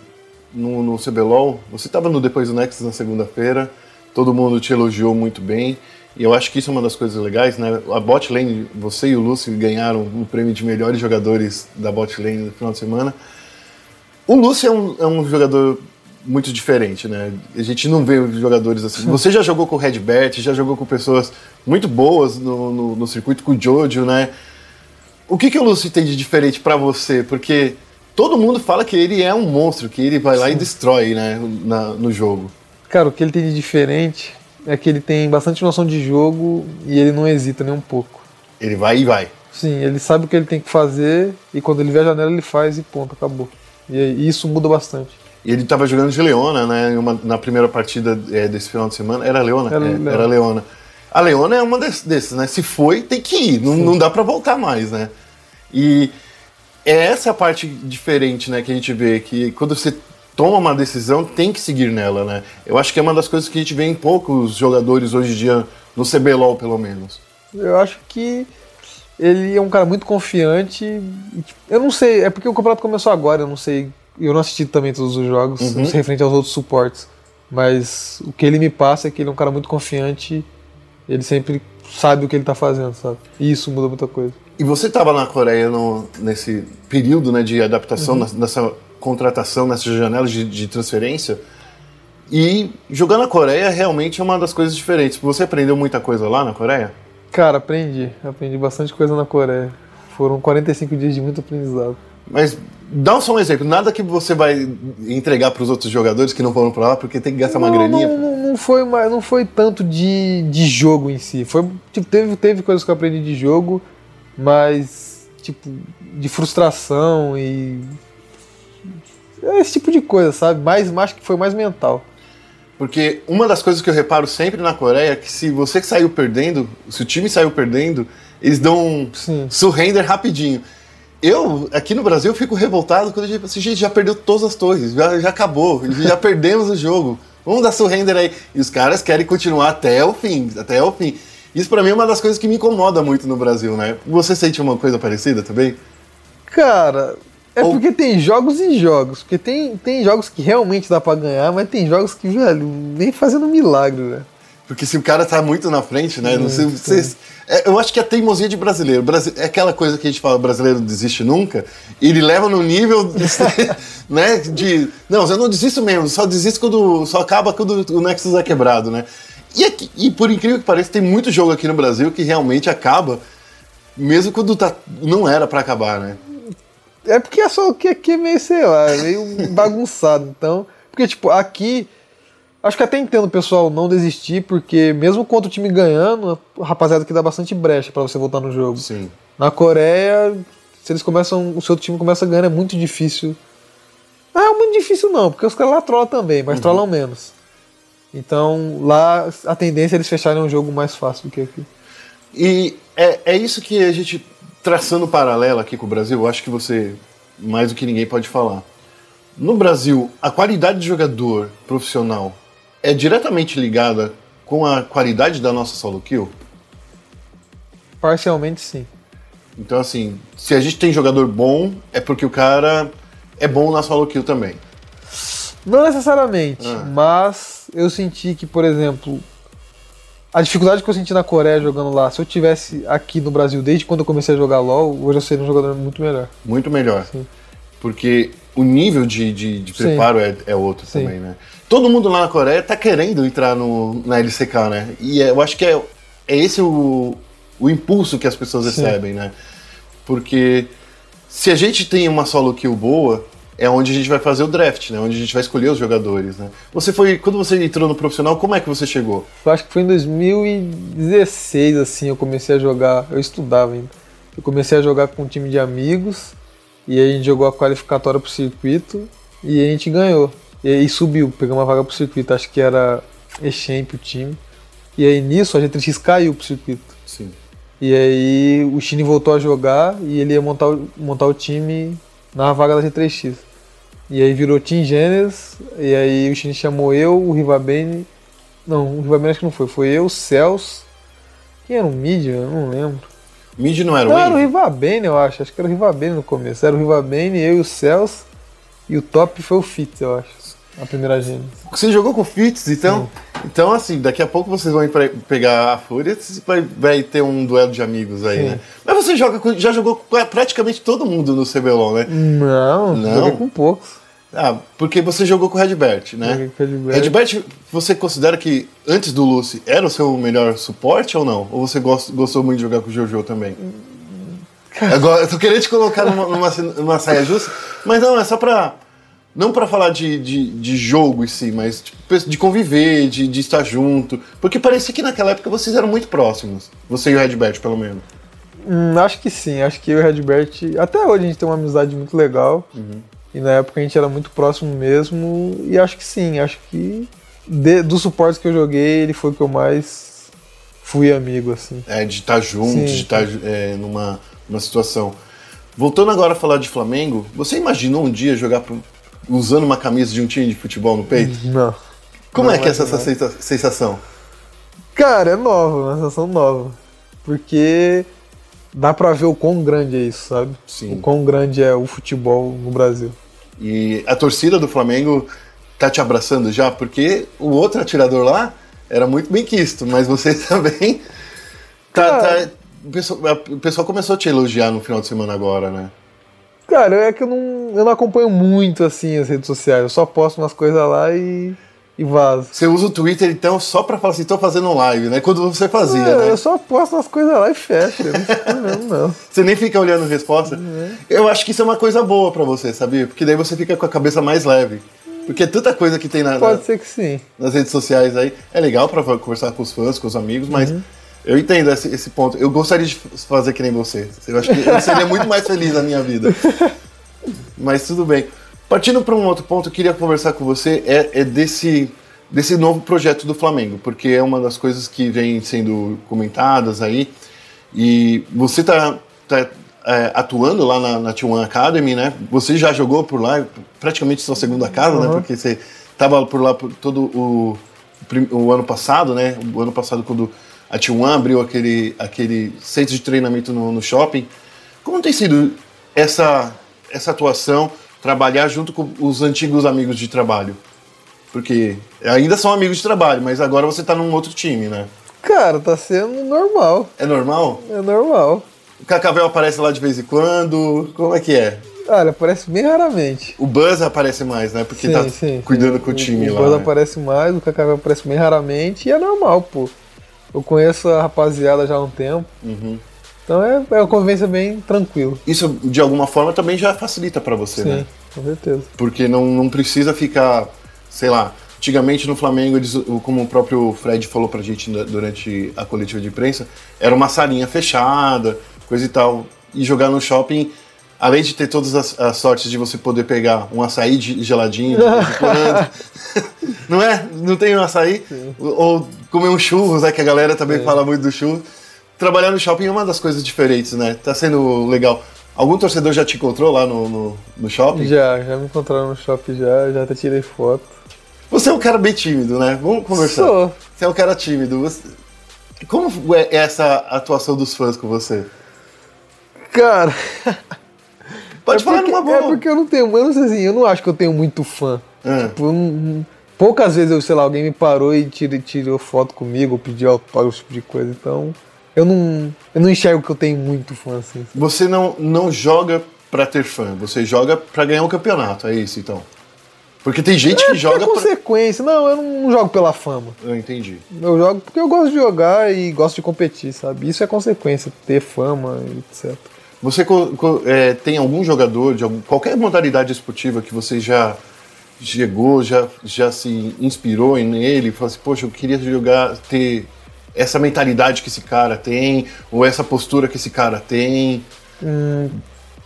no, no CBLOL, você estava no Depois do Nexus na segunda-feira, todo mundo te elogiou muito bem, e eu acho que isso é uma das coisas legais, né? A bot lane, você e o Lúcio ganharam o prêmio de melhores jogadores da bot lane no final de semana. O Lúcio é um, é um jogador muito diferente, né? A gente não vê jogadores assim. Você já jogou com o Redbert, já jogou com pessoas muito boas no, no, no circuito, com o Jojo, né? O que, que o Lúcio tem de diferente pra você? Porque todo mundo fala que ele é um monstro, que ele vai lá e destrói, né, na- no jogo. Cara, o que ele tem de diferente é que ele tem bastante noção de jogo e ele não hesita nem um pouco. Ele vai e vai. Sim, ele sabe o que ele tem que fazer e quando ele vê a janela ele faz e ponto, acabou. E, e isso muda bastante. E ele tava jogando de Leona, né? uma- na primeira partida é, desse final de semana. Era Leona? Era É, Leona. era Leona. A Leona é uma des- desses, né? Se foi, tem que ir. Não, não dá pra voltar mais, né? E é essa parte diferente, né? Que a gente vê que quando você toma uma decisão, tem que seguir nela, né? Eu acho que é uma das coisas que a gente vê em poucos jogadores hoje em dia, no CBLOL pelo menos. Eu acho que ele é um cara muito confiante. tipo, eu não sei, é porque o campeonato começou agora, eu não sei. Eu não assisti também todos os jogos, Uhum. não sei referente aos outros suportes. Mas o que ele me passa é que ele é um cara muito confiante. Ele sempre sabe o que ele tá fazendo, sabe? E isso muda muita coisa. E você estava na Coreia no- nesse período né, de adaptação, nas- nessa contratação, nessas janelas de, de transferência. E jogar na Coreia realmente é uma das coisas diferentes. Você aprendeu muita coisa lá na Coreia? Cara, aprendi. Aprendi bastante coisa na Coreia. Foram 45 dias de muito aprendizado. Mas dá só um exemplo. Nada que você vai entregar para os outros jogadores que não foram para lá, porque tem que gastar uma não, graninha. Não, não, não foi, uma- não foi tanto de, de jogo em si. Foi, tipo, teve, teve coisas que eu aprendi de jogo, mas tipo, de frustração e. Esse tipo de coisa, sabe? Mais, acho que foi mais mental. Porque uma das coisas que eu reparo sempre na Coreia é que se você saiu perdendo, se o time saiu perdendo, eles dão um Sim. surrender rapidinho. Eu, aqui no Brasil, fico revoltado quando a gente, assim, gente, já perdeu todas as torres, já, já acabou, já perdemos o jogo. Vamos dar surrender aí. E os caras querem continuar até o fim, até o fim. Isso pra mim é uma das coisas que me incomoda muito no Brasil, né? Você sente uma coisa parecida também? Cara, é Ou- porque tem jogos e jogos. Porque tem, tem jogos que realmente dá pra ganhar, mas tem jogos que, velho, nem fazendo milagre, velho. Porque se o cara tá muito na frente, né? Não sei, vocês- é, eu acho que é a teimosia de brasileiro. Brasi- É aquela coisa que a gente fala, brasileiro não desiste nunca. Ele leva no nível, né? De. Não, eu não desisto mesmo, só desisto quando. Só acaba quando o Nexus é quebrado, né? E, aqui- e por incrível que pareça, tem muito jogo aqui no Brasil que realmente acaba, mesmo quando tá, não era pra acabar, né? É porque é só que aqui é meio, sei lá, é meio bagunçado. Então, porque, tipo, aqui. Acho que até entendo o pessoal não desistir, porque mesmo contra o time ganhando, a rapaziada que dá bastante brecha pra você voltar no jogo. Sim. Na Coreia, se eles começam. O seu time começa ganhando, é muito difícil. Não é muito difícil não, porque os caras lá trollam também, mas trollam menos. Então lá a tendência é eles fecharem um jogo mais fácil do que aqui. E é, é isso que a gente, traçando um paralelo aqui com o Brasil, eu acho que você, mais do que ninguém, pode falar. No Brasil, a qualidade de jogador profissional é diretamente ligada com a qualidade da nossa solo kill? Parcialmente sim. Então, assim, se a gente tem jogador bom, é porque o cara é bom na solo kill também. Não necessariamente, Ah. mas eu senti que, por exemplo, a dificuldade que eu senti na Coreia jogando lá, se eu tivesse aqui no Brasil desde quando eu comecei a jogar LoL, hoje eu seria um jogador muito melhor. Muito melhor. Sim. Porque o nível de, de, de Sim. preparo é, é outro Sim. também, né? Todo mundo lá na Coreia tá querendo entrar no, na LCK, né? E é- eu acho que é, é esse o, o impulso que as pessoas Sim. recebem, né? Porque se a gente tem uma solo kill boa, é onde a gente vai fazer o draft, né? Onde a gente vai escolher os jogadores, né? Você foi, quando você entrou no profissional, como é que você chegou? Eu acho que foi em 2016, assim, eu comecei a jogar. Eu estudava ainda. Eu comecei a jogar com um time de amigos. E aí a gente jogou a qualificatória pro circuito. E a gente ganhou. E aí subiu, pegou uma vaga pro circuito. Acho que era Echamp o time. E aí nisso a G3X caiu pro circuito. Sim. E aí o Chine voltou a jogar e ele ia montar, montar o time na vaga da G3X. E aí virou Team Gênesis, e aí o Chine chamou eu, o Rivabene. Não, o Rivabene acho que não foi, foi eu, o Celso. Quem era o? Eu não lembro. Mid não era o Não, era o? Rivabene, eu acho. Acho que era o Rivabene no começo. Era o Rivabene, eu e o Celso. E o top foi o Fitz, eu acho. A primeira Gênesis. Você jogou com o Fitz, então? Então, assim, daqui a pouco vocês vão ir pegar a Fúria e vai, vai ter um duelo de amigos aí, Sim. né? Mas você joga já jogou com praticamente todo mundo no CBLOL, né? Não, Não? joguei com poucos. Ah, porque você jogou com o Redbert, né? Joguei com o Redbert. Redbert, você considera que antes do Lucy era o seu melhor suporte ou não? Ou você gost- gostou muito de jogar com o Jojo também? Agora, eu tô querendo te colocar numa, numa, numa saia justa, mas não, é só pra. Não pra falar de, de, de jogo em si, mas tipo, de conviver, de, de estar junto. Porque parecia que naquela época vocês eram muito próximos. Você e o Redbert, pelo menos. Hum, acho que sim, acho que eu e o Redbert. Até hoje a gente tem uma amizade muito legal. E na época a gente era muito próximo mesmo. E acho que sim, acho que de- dos suportes que eu joguei, ele foi o que eu mais fui amigo, assim. É, de estar junto, Sim, de estar é, numa, numa situação. Voltando agora a falar de Flamengo, você imaginou um dia jogar pro- usando uma camisa de um time de futebol no peito? Não. Como Não é que é essa, sensa- sensação? Cara, é nova, uma sensação nova. Porque dá pra ver o quão grande é isso, sabe? Sim. O quão grande é o futebol no Brasil. E a torcida do Flamengo tá te abraçando já, porque o outro atirador lá era muito bem quisto, mas você também tá. Tá- o, pessoal, o pessoal começou a te elogiar no final de semana agora, né? Cara, é que eu não, eu não acompanho muito assim as redes sociais. Eu só posto umas coisas lá e, e vazo. Você usa o Twitter então só pra falar assim, tô fazendo live, né? Quando você fazia, É, né? Eu só posto umas coisas lá e fecho. Eu não fico não. Você nem fica olhando resposta. Eu acho que isso é uma coisa boa pra você, sabia? Porque daí você fica com a cabeça mais leve. Porque é tanta coisa que tem na- na- Pode ser que sim. nas redes sociais aí é legal pra conversar com os fãs, com os amigos, mas Uhum. Eu entendo esse, esse ponto. Eu gostaria de fazer que nem você. Eu acho que eu seria muito mais feliz na minha vida. Mas tudo bem. Partindo para um outro ponto, eu queria conversar com você é, é desse desse novo projeto do Flamengo, porque é uma das coisas que vem sendo comentadas aí. E você tá, tá é, atuando lá na, na T1 Academy, né? Você já jogou por lá, praticamente sua segunda casa, né? Uhum. Porque você tava por lá por todo o, o ano passado, né? O ano passado, quando a T1 abriu aquele, aquele centro de treinamento no, no shopping. Como tem sido essa, essa atuação, trabalhar junto com os antigos amigos de trabalho? Porque ainda são amigos de trabalho, mas agora você tá num outro time, né? Cara, tá sendo normal. É normal? É normal. O Cacavel aparece lá de vez em quando? Como é que é? Olha, aparece bem raramente. O Buzz aparece mais, né? Porque Sim, tá sim, sim. cuidando com o time o lá. Buzz né? aparece mais, o Kaká aparece bem raramente e é normal, pô. Eu conheço a rapaziada já há um tempo. Uhum. Então é, é uma convivência bem tranquila. Isso, de alguma forma, também já facilita pra você, Sim, né? com certeza. Porque não, não precisa ficar, sei lá. Antigamente no Flamengo, eles, como o próprio Fred falou pra gente durante a coletiva de imprensa, era uma salinha fechada, coisa e tal. E jogar no shopping, além de ter todas as, as sortes de você poder pegar um açaí de- geladinho não é? Não tem um açaí? Ou comer um churros, né? Que a galera também fala muito do churros. Trabalhar no shopping é uma das coisas diferentes, né? Tá sendo legal. Algum torcedor já te encontrou lá no, no, no shopping? Já, já me encontraram no shopping já, já até tirei foto. Você é um cara bem tímido, né? Vamos conversar. Sou. Você é um cara tímido. Você- Como é essa atuação dos fãs com você? Cara, Pode é falar porque, numa boa. é porque eu não tenho, eu não sei assim, eu não acho que eu tenho muito fã. Ah. Tipo, eu não- poucas vezes eu, sei lá, alguém me parou e tirou, tirou foto comigo, ou pediu autógrafo, tipo de coisa. Então, eu não, eu não enxergo que eu tenho muito fã assim. Você não, não joga pra ter fã, você joga pra ganhar um campeonato, é isso então? Porque tem gente que Porque joga é pra... consequência. Não, eu não jogo pela fama. Eu entendi. Eu jogo porque eu gosto de jogar e gosto de competir, sabe? Isso é consequência, ter fama e etc. Você é, tem algum jogador de algum- qualquer modalidade esportiva que você já chegou, já, já se inspirou em- nele, e falou assim, poxa, eu queria jogar, ter essa mentalidade que esse cara tem, ou essa postura que esse cara tem.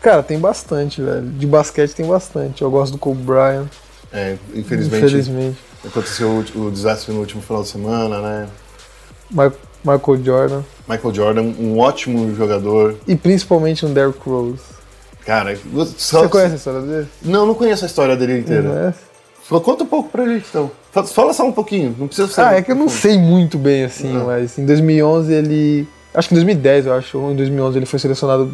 Cara, tem bastante, velho. De basquete tem bastante. Eu gosto do Kobe Bryant, É, infelizmente, infelizmente. aconteceu o, o desastre no último final de semana, né? Ma- Michael Jordan. Michael Jordan, um ótimo jogador. E principalmente um Derrick Rose. Cara, só- Você conhece a história dele? Não, não conheço a história dele inteira. Não é? Fala- Conta um pouco pra gente, então. Fa- Fala só um pouquinho, não precisa ser. Ah, é que eu não sei muito bem assim, Não. mas em 2011 ele. Acho que em 2010, eu acho, ou em 2011 ele foi selecionado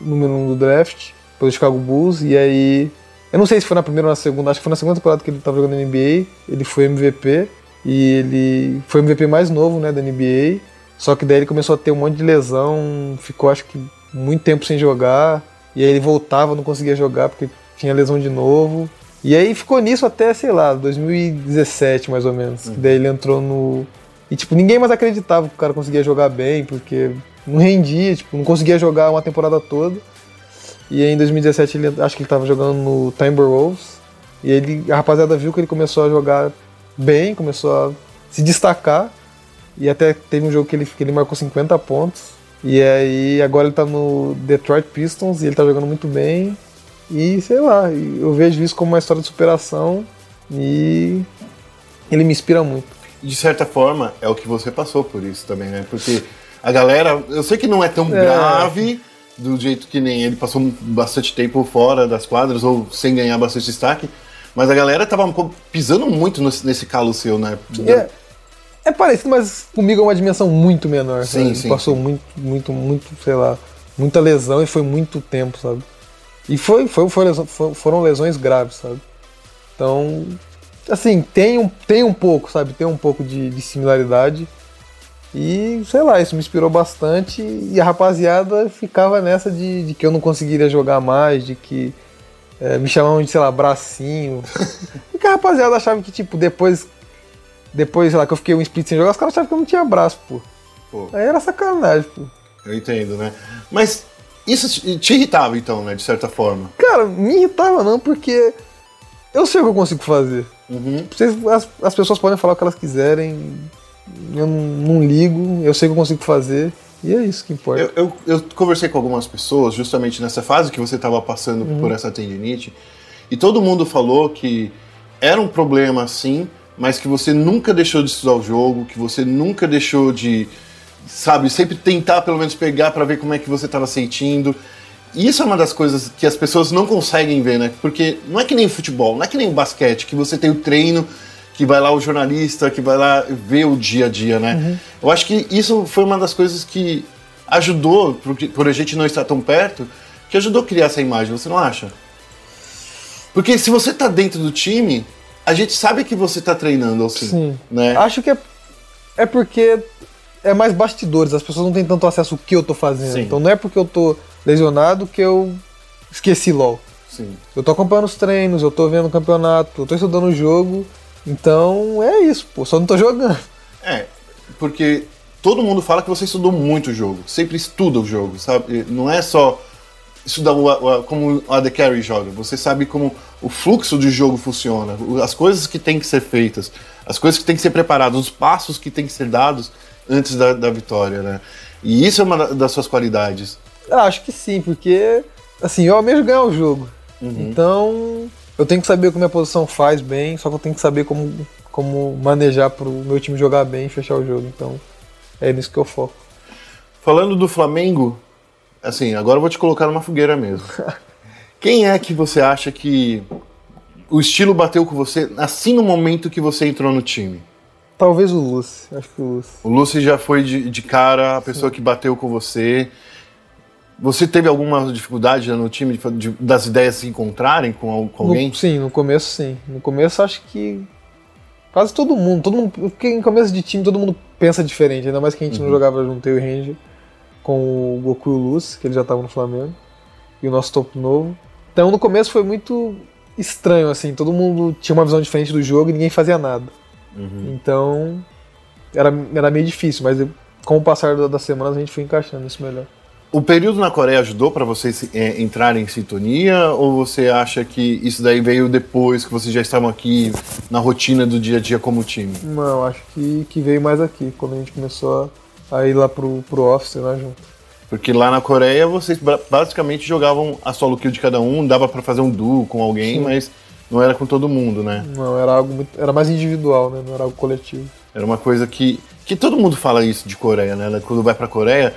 número 1 um do draft pelo Chicago Bulls, e aí. Eu não sei se foi na primeira ou na segunda, acho que foi na segunda temporada que ele tava jogando na NBA, ele foi MVP, e ele foi o MVP mais novo, né, da NBA, só que daí ele começou a ter um monte de lesão, ficou acho que muito tempo sem jogar, e aí ele voltava, não conseguia jogar porque tinha lesão de novo. E aí ficou nisso até, sei lá, 2017 mais ou menos. que Daí ele entrou no. E tipo, ninguém mais acreditava que o cara conseguia jogar bem, porque não rendia, tipo, não conseguia jogar uma temporada toda. E aí em 2017 ele acho que ele tava jogando no Timberwolves. E ele, a rapaziada viu que ele começou a jogar bem, começou a se destacar. E até teve um jogo que ele, que ele marcou 50 pontos. E aí agora ele tá no Detroit Pistons e ele tá jogando muito bem. E sei lá, eu vejo isso como uma história de superação e ele me inspira muito. De certa forma, é o que você passou por isso também, né? Porque a galera, eu sei que não é tão É. grave do jeito que nem ele passou bastante tempo fora das quadras ou sem ganhar bastante destaque, mas a galera tava um pouco pisando muito nesse, calo seu, né? É, é parecido, mas comigo é uma dimensão muito menor. Sim, sabe? Sim, Passou muito, muito, muito, sei lá, muita lesão e foi muito tempo, sabe? E foi, foi, foi lesão- foi- foram lesões graves, sabe? Então, assim, tem um, tem um pouco, sabe? Tem um pouco de, de similaridade. E, sei lá, isso me inspirou bastante. E a rapaziada ficava nessa de, de que eu não conseguiria jogar mais, de que eh, me chamavam de, sei lá, bracinho. Porque a rapaziada achava que, tipo, depois depois, sei lá, que eu fiquei um split sem jogar, os caras achavam que eu não tinha braço, pô. Pô, Aí era sacanagem, pô. eu entendo, né? Mas isso te irritava, então, né? De certa forma. Cara, me irritava não, porque eu sei o que eu consigo fazer. Uhum. Vocês- as, as pessoas podem falar o que elas quiserem, eu não, não ligo, eu sei o que eu consigo fazer, e é isso que importa. Eu, eu, eu conversei com algumas pessoas justamente nessa fase que você estava passando por essa tendinite e todo mundo falou que era um problema sim, mas que você nunca deixou de estudar o jogo, que você nunca deixou de, sabe, sempre tentar pelo menos pegar para ver como é que você estava sentindo. E isso é uma das coisas que as pessoas não conseguem ver, né? Porque não é que nem futebol, não é que nem basquete, que você tem o treino, que vai lá o jornalista, que vai lá ver o dia a dia, né? Eu acho que isso foi uma das coisas que ajudou, por, por a gente não estar tão perto, que ajudou a criar essa imagem, você não acha? Porque se você tá dentro do time, a gente sabe que você tá treinando assim, Sim. né? Acho que é, é porque é mais bastidores, as pessoas não têm tanto acesso ao que eu tô fazendo. Sim. Então não é porque eu tô lesionado que eu esqueci LOL. Sim. Eu tô acompanhando os treinos, eu tô vendo o campeonato, eu tô estudando o jogo. Então é isso, pô, só não tô jogando. É, porque todo mundo fala que você estudou muito o jogo, sempre estuda o jogo, sabe? Não é só estudar o, o- como a The Carry joga, você sabe como o fluxo de jogo funciona, as coisas que têm que ser feitas, as coisas que têm que ser preparadas, os passos que têm que ser dados antes da, da vitória, né? E isso é uma da- das suas qualidades. Ah, acho que sim, porque assim, eu almejo ganhar o jogo. Uhum. Então eu tenho que saber o que minha posição faz bem, só que eu tenho que saber como, como manejar pro meu time jogar bem e fechar o jogo. Então é nisso que eu foco. Falando do Flamengo, assim, agora eu vou te colocar numa fogueira mesmo. Quem é que você acha que o estilo bateu com você assim no momento que você entrou no time? Talvez o Lucy, acho que o Lucy. O Lúcio já foi de, de cara a pessoa que bateu com você. Você teve alguma dificuldade no time de- de- das ideias se encontrarem com, com alguém? No, sim, no começo sim. No começo acho que quase todo mundo, todo mundo, porque em começo de time todo mundo pensa diferente, ainda mais que a gente não jogava junto eu e o Ranger com o Goku e o Luz, que ele já tava no Flamengo, e o nosso topo novo. Então no começo foi muito estranho assim, todo mundo tinha uma visão diferente do jogo e ninguém fazia nada. Então era, era meio difícil, mas com o passar da- das semanas a gente foi encaixando isso melhor. O período na Coreia ajudou para vocês é, entrarem em sintonia? Ou você acha que isso daí veio depois que vocês já estavam aqui na rotina do dia a dia como time? Não, acho que, que veio mais aqui, quando a gente começou a, a ir lá pro, pro office lá junto. Porque lá na Coreia vocês ba- basicamente jogavam a solo kill de cada um, dava para fazer um duo com alguém, Sim. mas não era com todo mundo, né? Não, era algo muito, era mais individual, né? Não era algo coletivo. Era uma coisa que. que todo mundo fala isso de Coreia, né? Quando vai pra Coreia,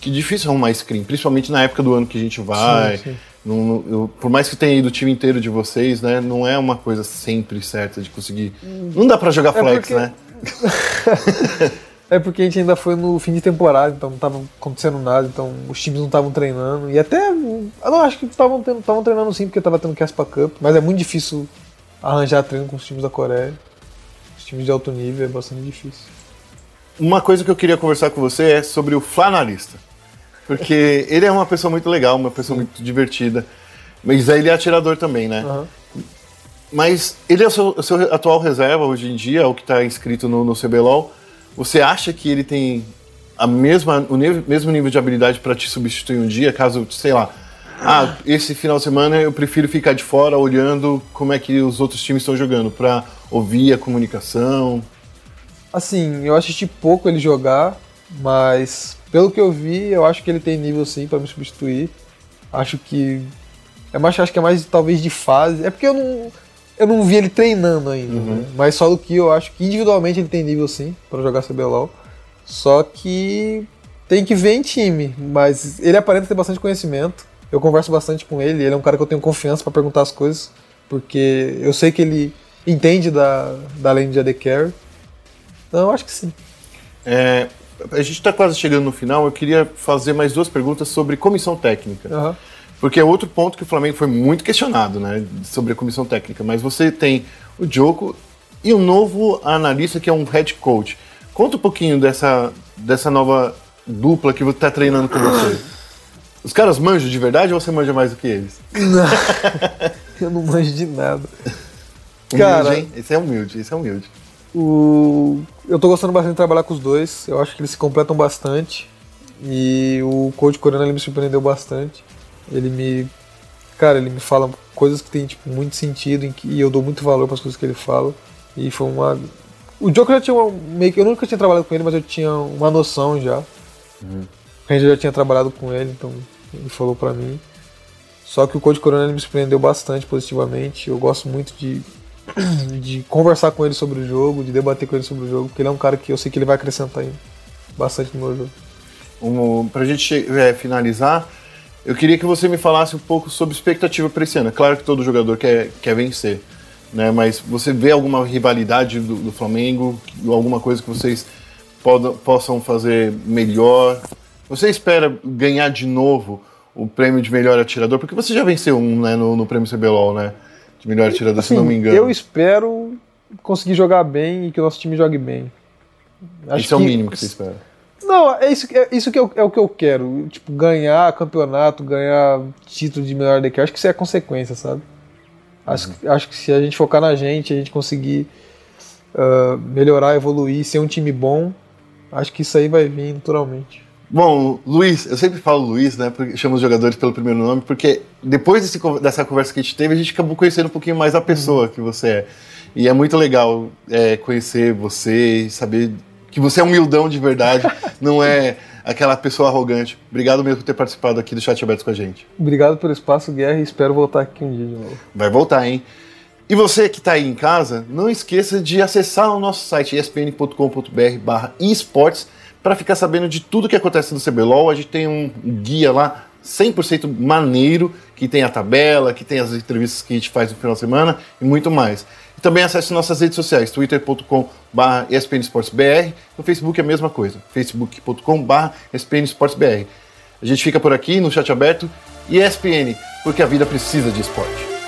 que difícil arrumar screen, principalmente na época do ano que a gente vai. Sim, sim. Não- eu- por mais que tenha ido o time inteiro de vocês, né? Não é uma coisa sempre certa de conseguir. Não dá pra jogar É flex, porque- né? É porque a gente ainda foi no fim de temporada, então não tava acontecendo nada, então os times não estavam treinando. E até. Eu não acho que estavam treinando sim, porque tava tendo Caspa Cup, mas é muito difícil arranjar treino com os times da Coreia. Os times de alto nível é bastante difícil. Uma coisa que eu queria conversar com você é sobre o Flanarista. Porque ele é uma pessoa muito legal, uma pessoa muito divertida. Mas aí ele é atirador também, né? Aham. Mas ele é o seu, o seu atual reserva hoje em dia, é o que está inscrito no, no CBLOL. Você acha que ele tem a mesma, o mesmo nível de habilidade para te substituir um dia, caso, sei lá, ah, esse final de semana eu prefiro ficar de fora olhando como é que os outros times estão jogando, para ouvir a comunicação. Assim, eu assisti pouco ele jogar, mas pelo que eu vi, eu acho que ele tem nível sim pra me substituir. Acho que É mais, acho que é mais talvez de fase. É porque eu não, eu não vi ele treinando ainda, né? Mas só do que eu acho que individualmente ele tem nível sim pra jogar CBLOL. Só que tem que ver em time. Mas ele aparenta ter bastante conhecimento. Eu converso bastante com ele. Ele é um cara que eu tenho confiança pra perguntar as coisas. Porque eu sei que ele entende da, da lane de AD Carry. Então eu acho que sim. É, a gente está quase chegando no final. Eu queria fazer mais duas perguntas sobre comissão técnica. Aham. Porque é outro ponto que o Flamengo foi muito questionado, né? Sobre a comissão técnica. Mas você tem o Diogo e um novo analista que é um head coach. Conta um pouquinho dessa, dessa nova dupla que você está treinando com você. Os caras manjam de verdade ou você manja mais do que eles? Eu não manjo de nada. Humilde, Cara- hein? Esse é humilde, esse é humilde. O... Eu tô gostando bastante de trabalhar com os dois. Eu acho que eles se completam bastante. E o coach coreano ele me surpreendeu bastante. Ele me. Cara, ele me fala coisas que tem tipo, muito sentido em que... e eu dou muito valor para as coisas que ele fala. E foi uma. O Joker já tinha uma... meio que. Eu nunca tinha trabalhado com ele, mas eu tinha uma noção já. A gente já tinha trabalhado com ele, então ele falou pra mim. Só que o Corona ele me surpreendeu bastante positivamente. Eu gosto muito de, de conversar com ele sobre o jogo, de debater com ele sobre o jogo, porque ele é um cara que eu sei que ele vai acrescentar aí bastante no meu jogo. Um, pra gente é, finalizar, eu queria que você me falasse um pouco sobre expectativa para esse ano. É claro que todo jogador quer, quer vencer, né? Mas você vê alguma rivalidade do, do Flamengo, alguma coisa que vocês possam fazer melhor? Você espera ganhar de novo o prêmio de melhor atirador? Porque você já venceu um né, no, no prêmio CBLOL, né? De melhor atirador, se não me engano. Assim, Eu espero conseguir jogar bem e que o nosso time jogue bem. Acho Esse é o mínimo que você espera. Não, é isso, é isso que eu- é o que eu quero. Tipo, ganhar campeonato, ganhar título de melhor DQ. Acho que isso é consequência, sabe? Acho, que- acho que se a gente focar na gente, a gente conseguir ah, melhorar, evoluir, ser um time bom, acho que isso aí vai vir naturalmente. Bom, Luiz, eu sempre falo Luiz, né? Porque chamo os jogadores pelo primeiro nome, porque depois desse dessa conversa que a gente teve, a gente acabou conhecendo um pouquinho mais a pessoa que você é. E é muito legal é, conhecer você e saber que você é humildão de verdade, não é aquela pessoa arrogante. Obrigado mesmo por ter participado aqui do Chat Aberto com a gente. Obrigado pelo espaço, Guerra, e espero voltar aqui um dia de novo. Vai voltar, hein? E você que está aí em casa, não esqueça de acessar o nosso site espn.com.br barra esportes para ficar sabendo de tudo que acontece no CBLOL. A gente tem um guia lá 100% maneiro, que tem a tabela, que tem as entrevistas que a gente faz no final de semana e muito mais. E também acesse nossas redes sociais, twitter.com barra espnesportsbr, no Facebook é a mesma coisa, facebook.com barra espnesportsbr. A gente fica por aqui no chat aberto e ESPN, porque a vida precisa de esporte.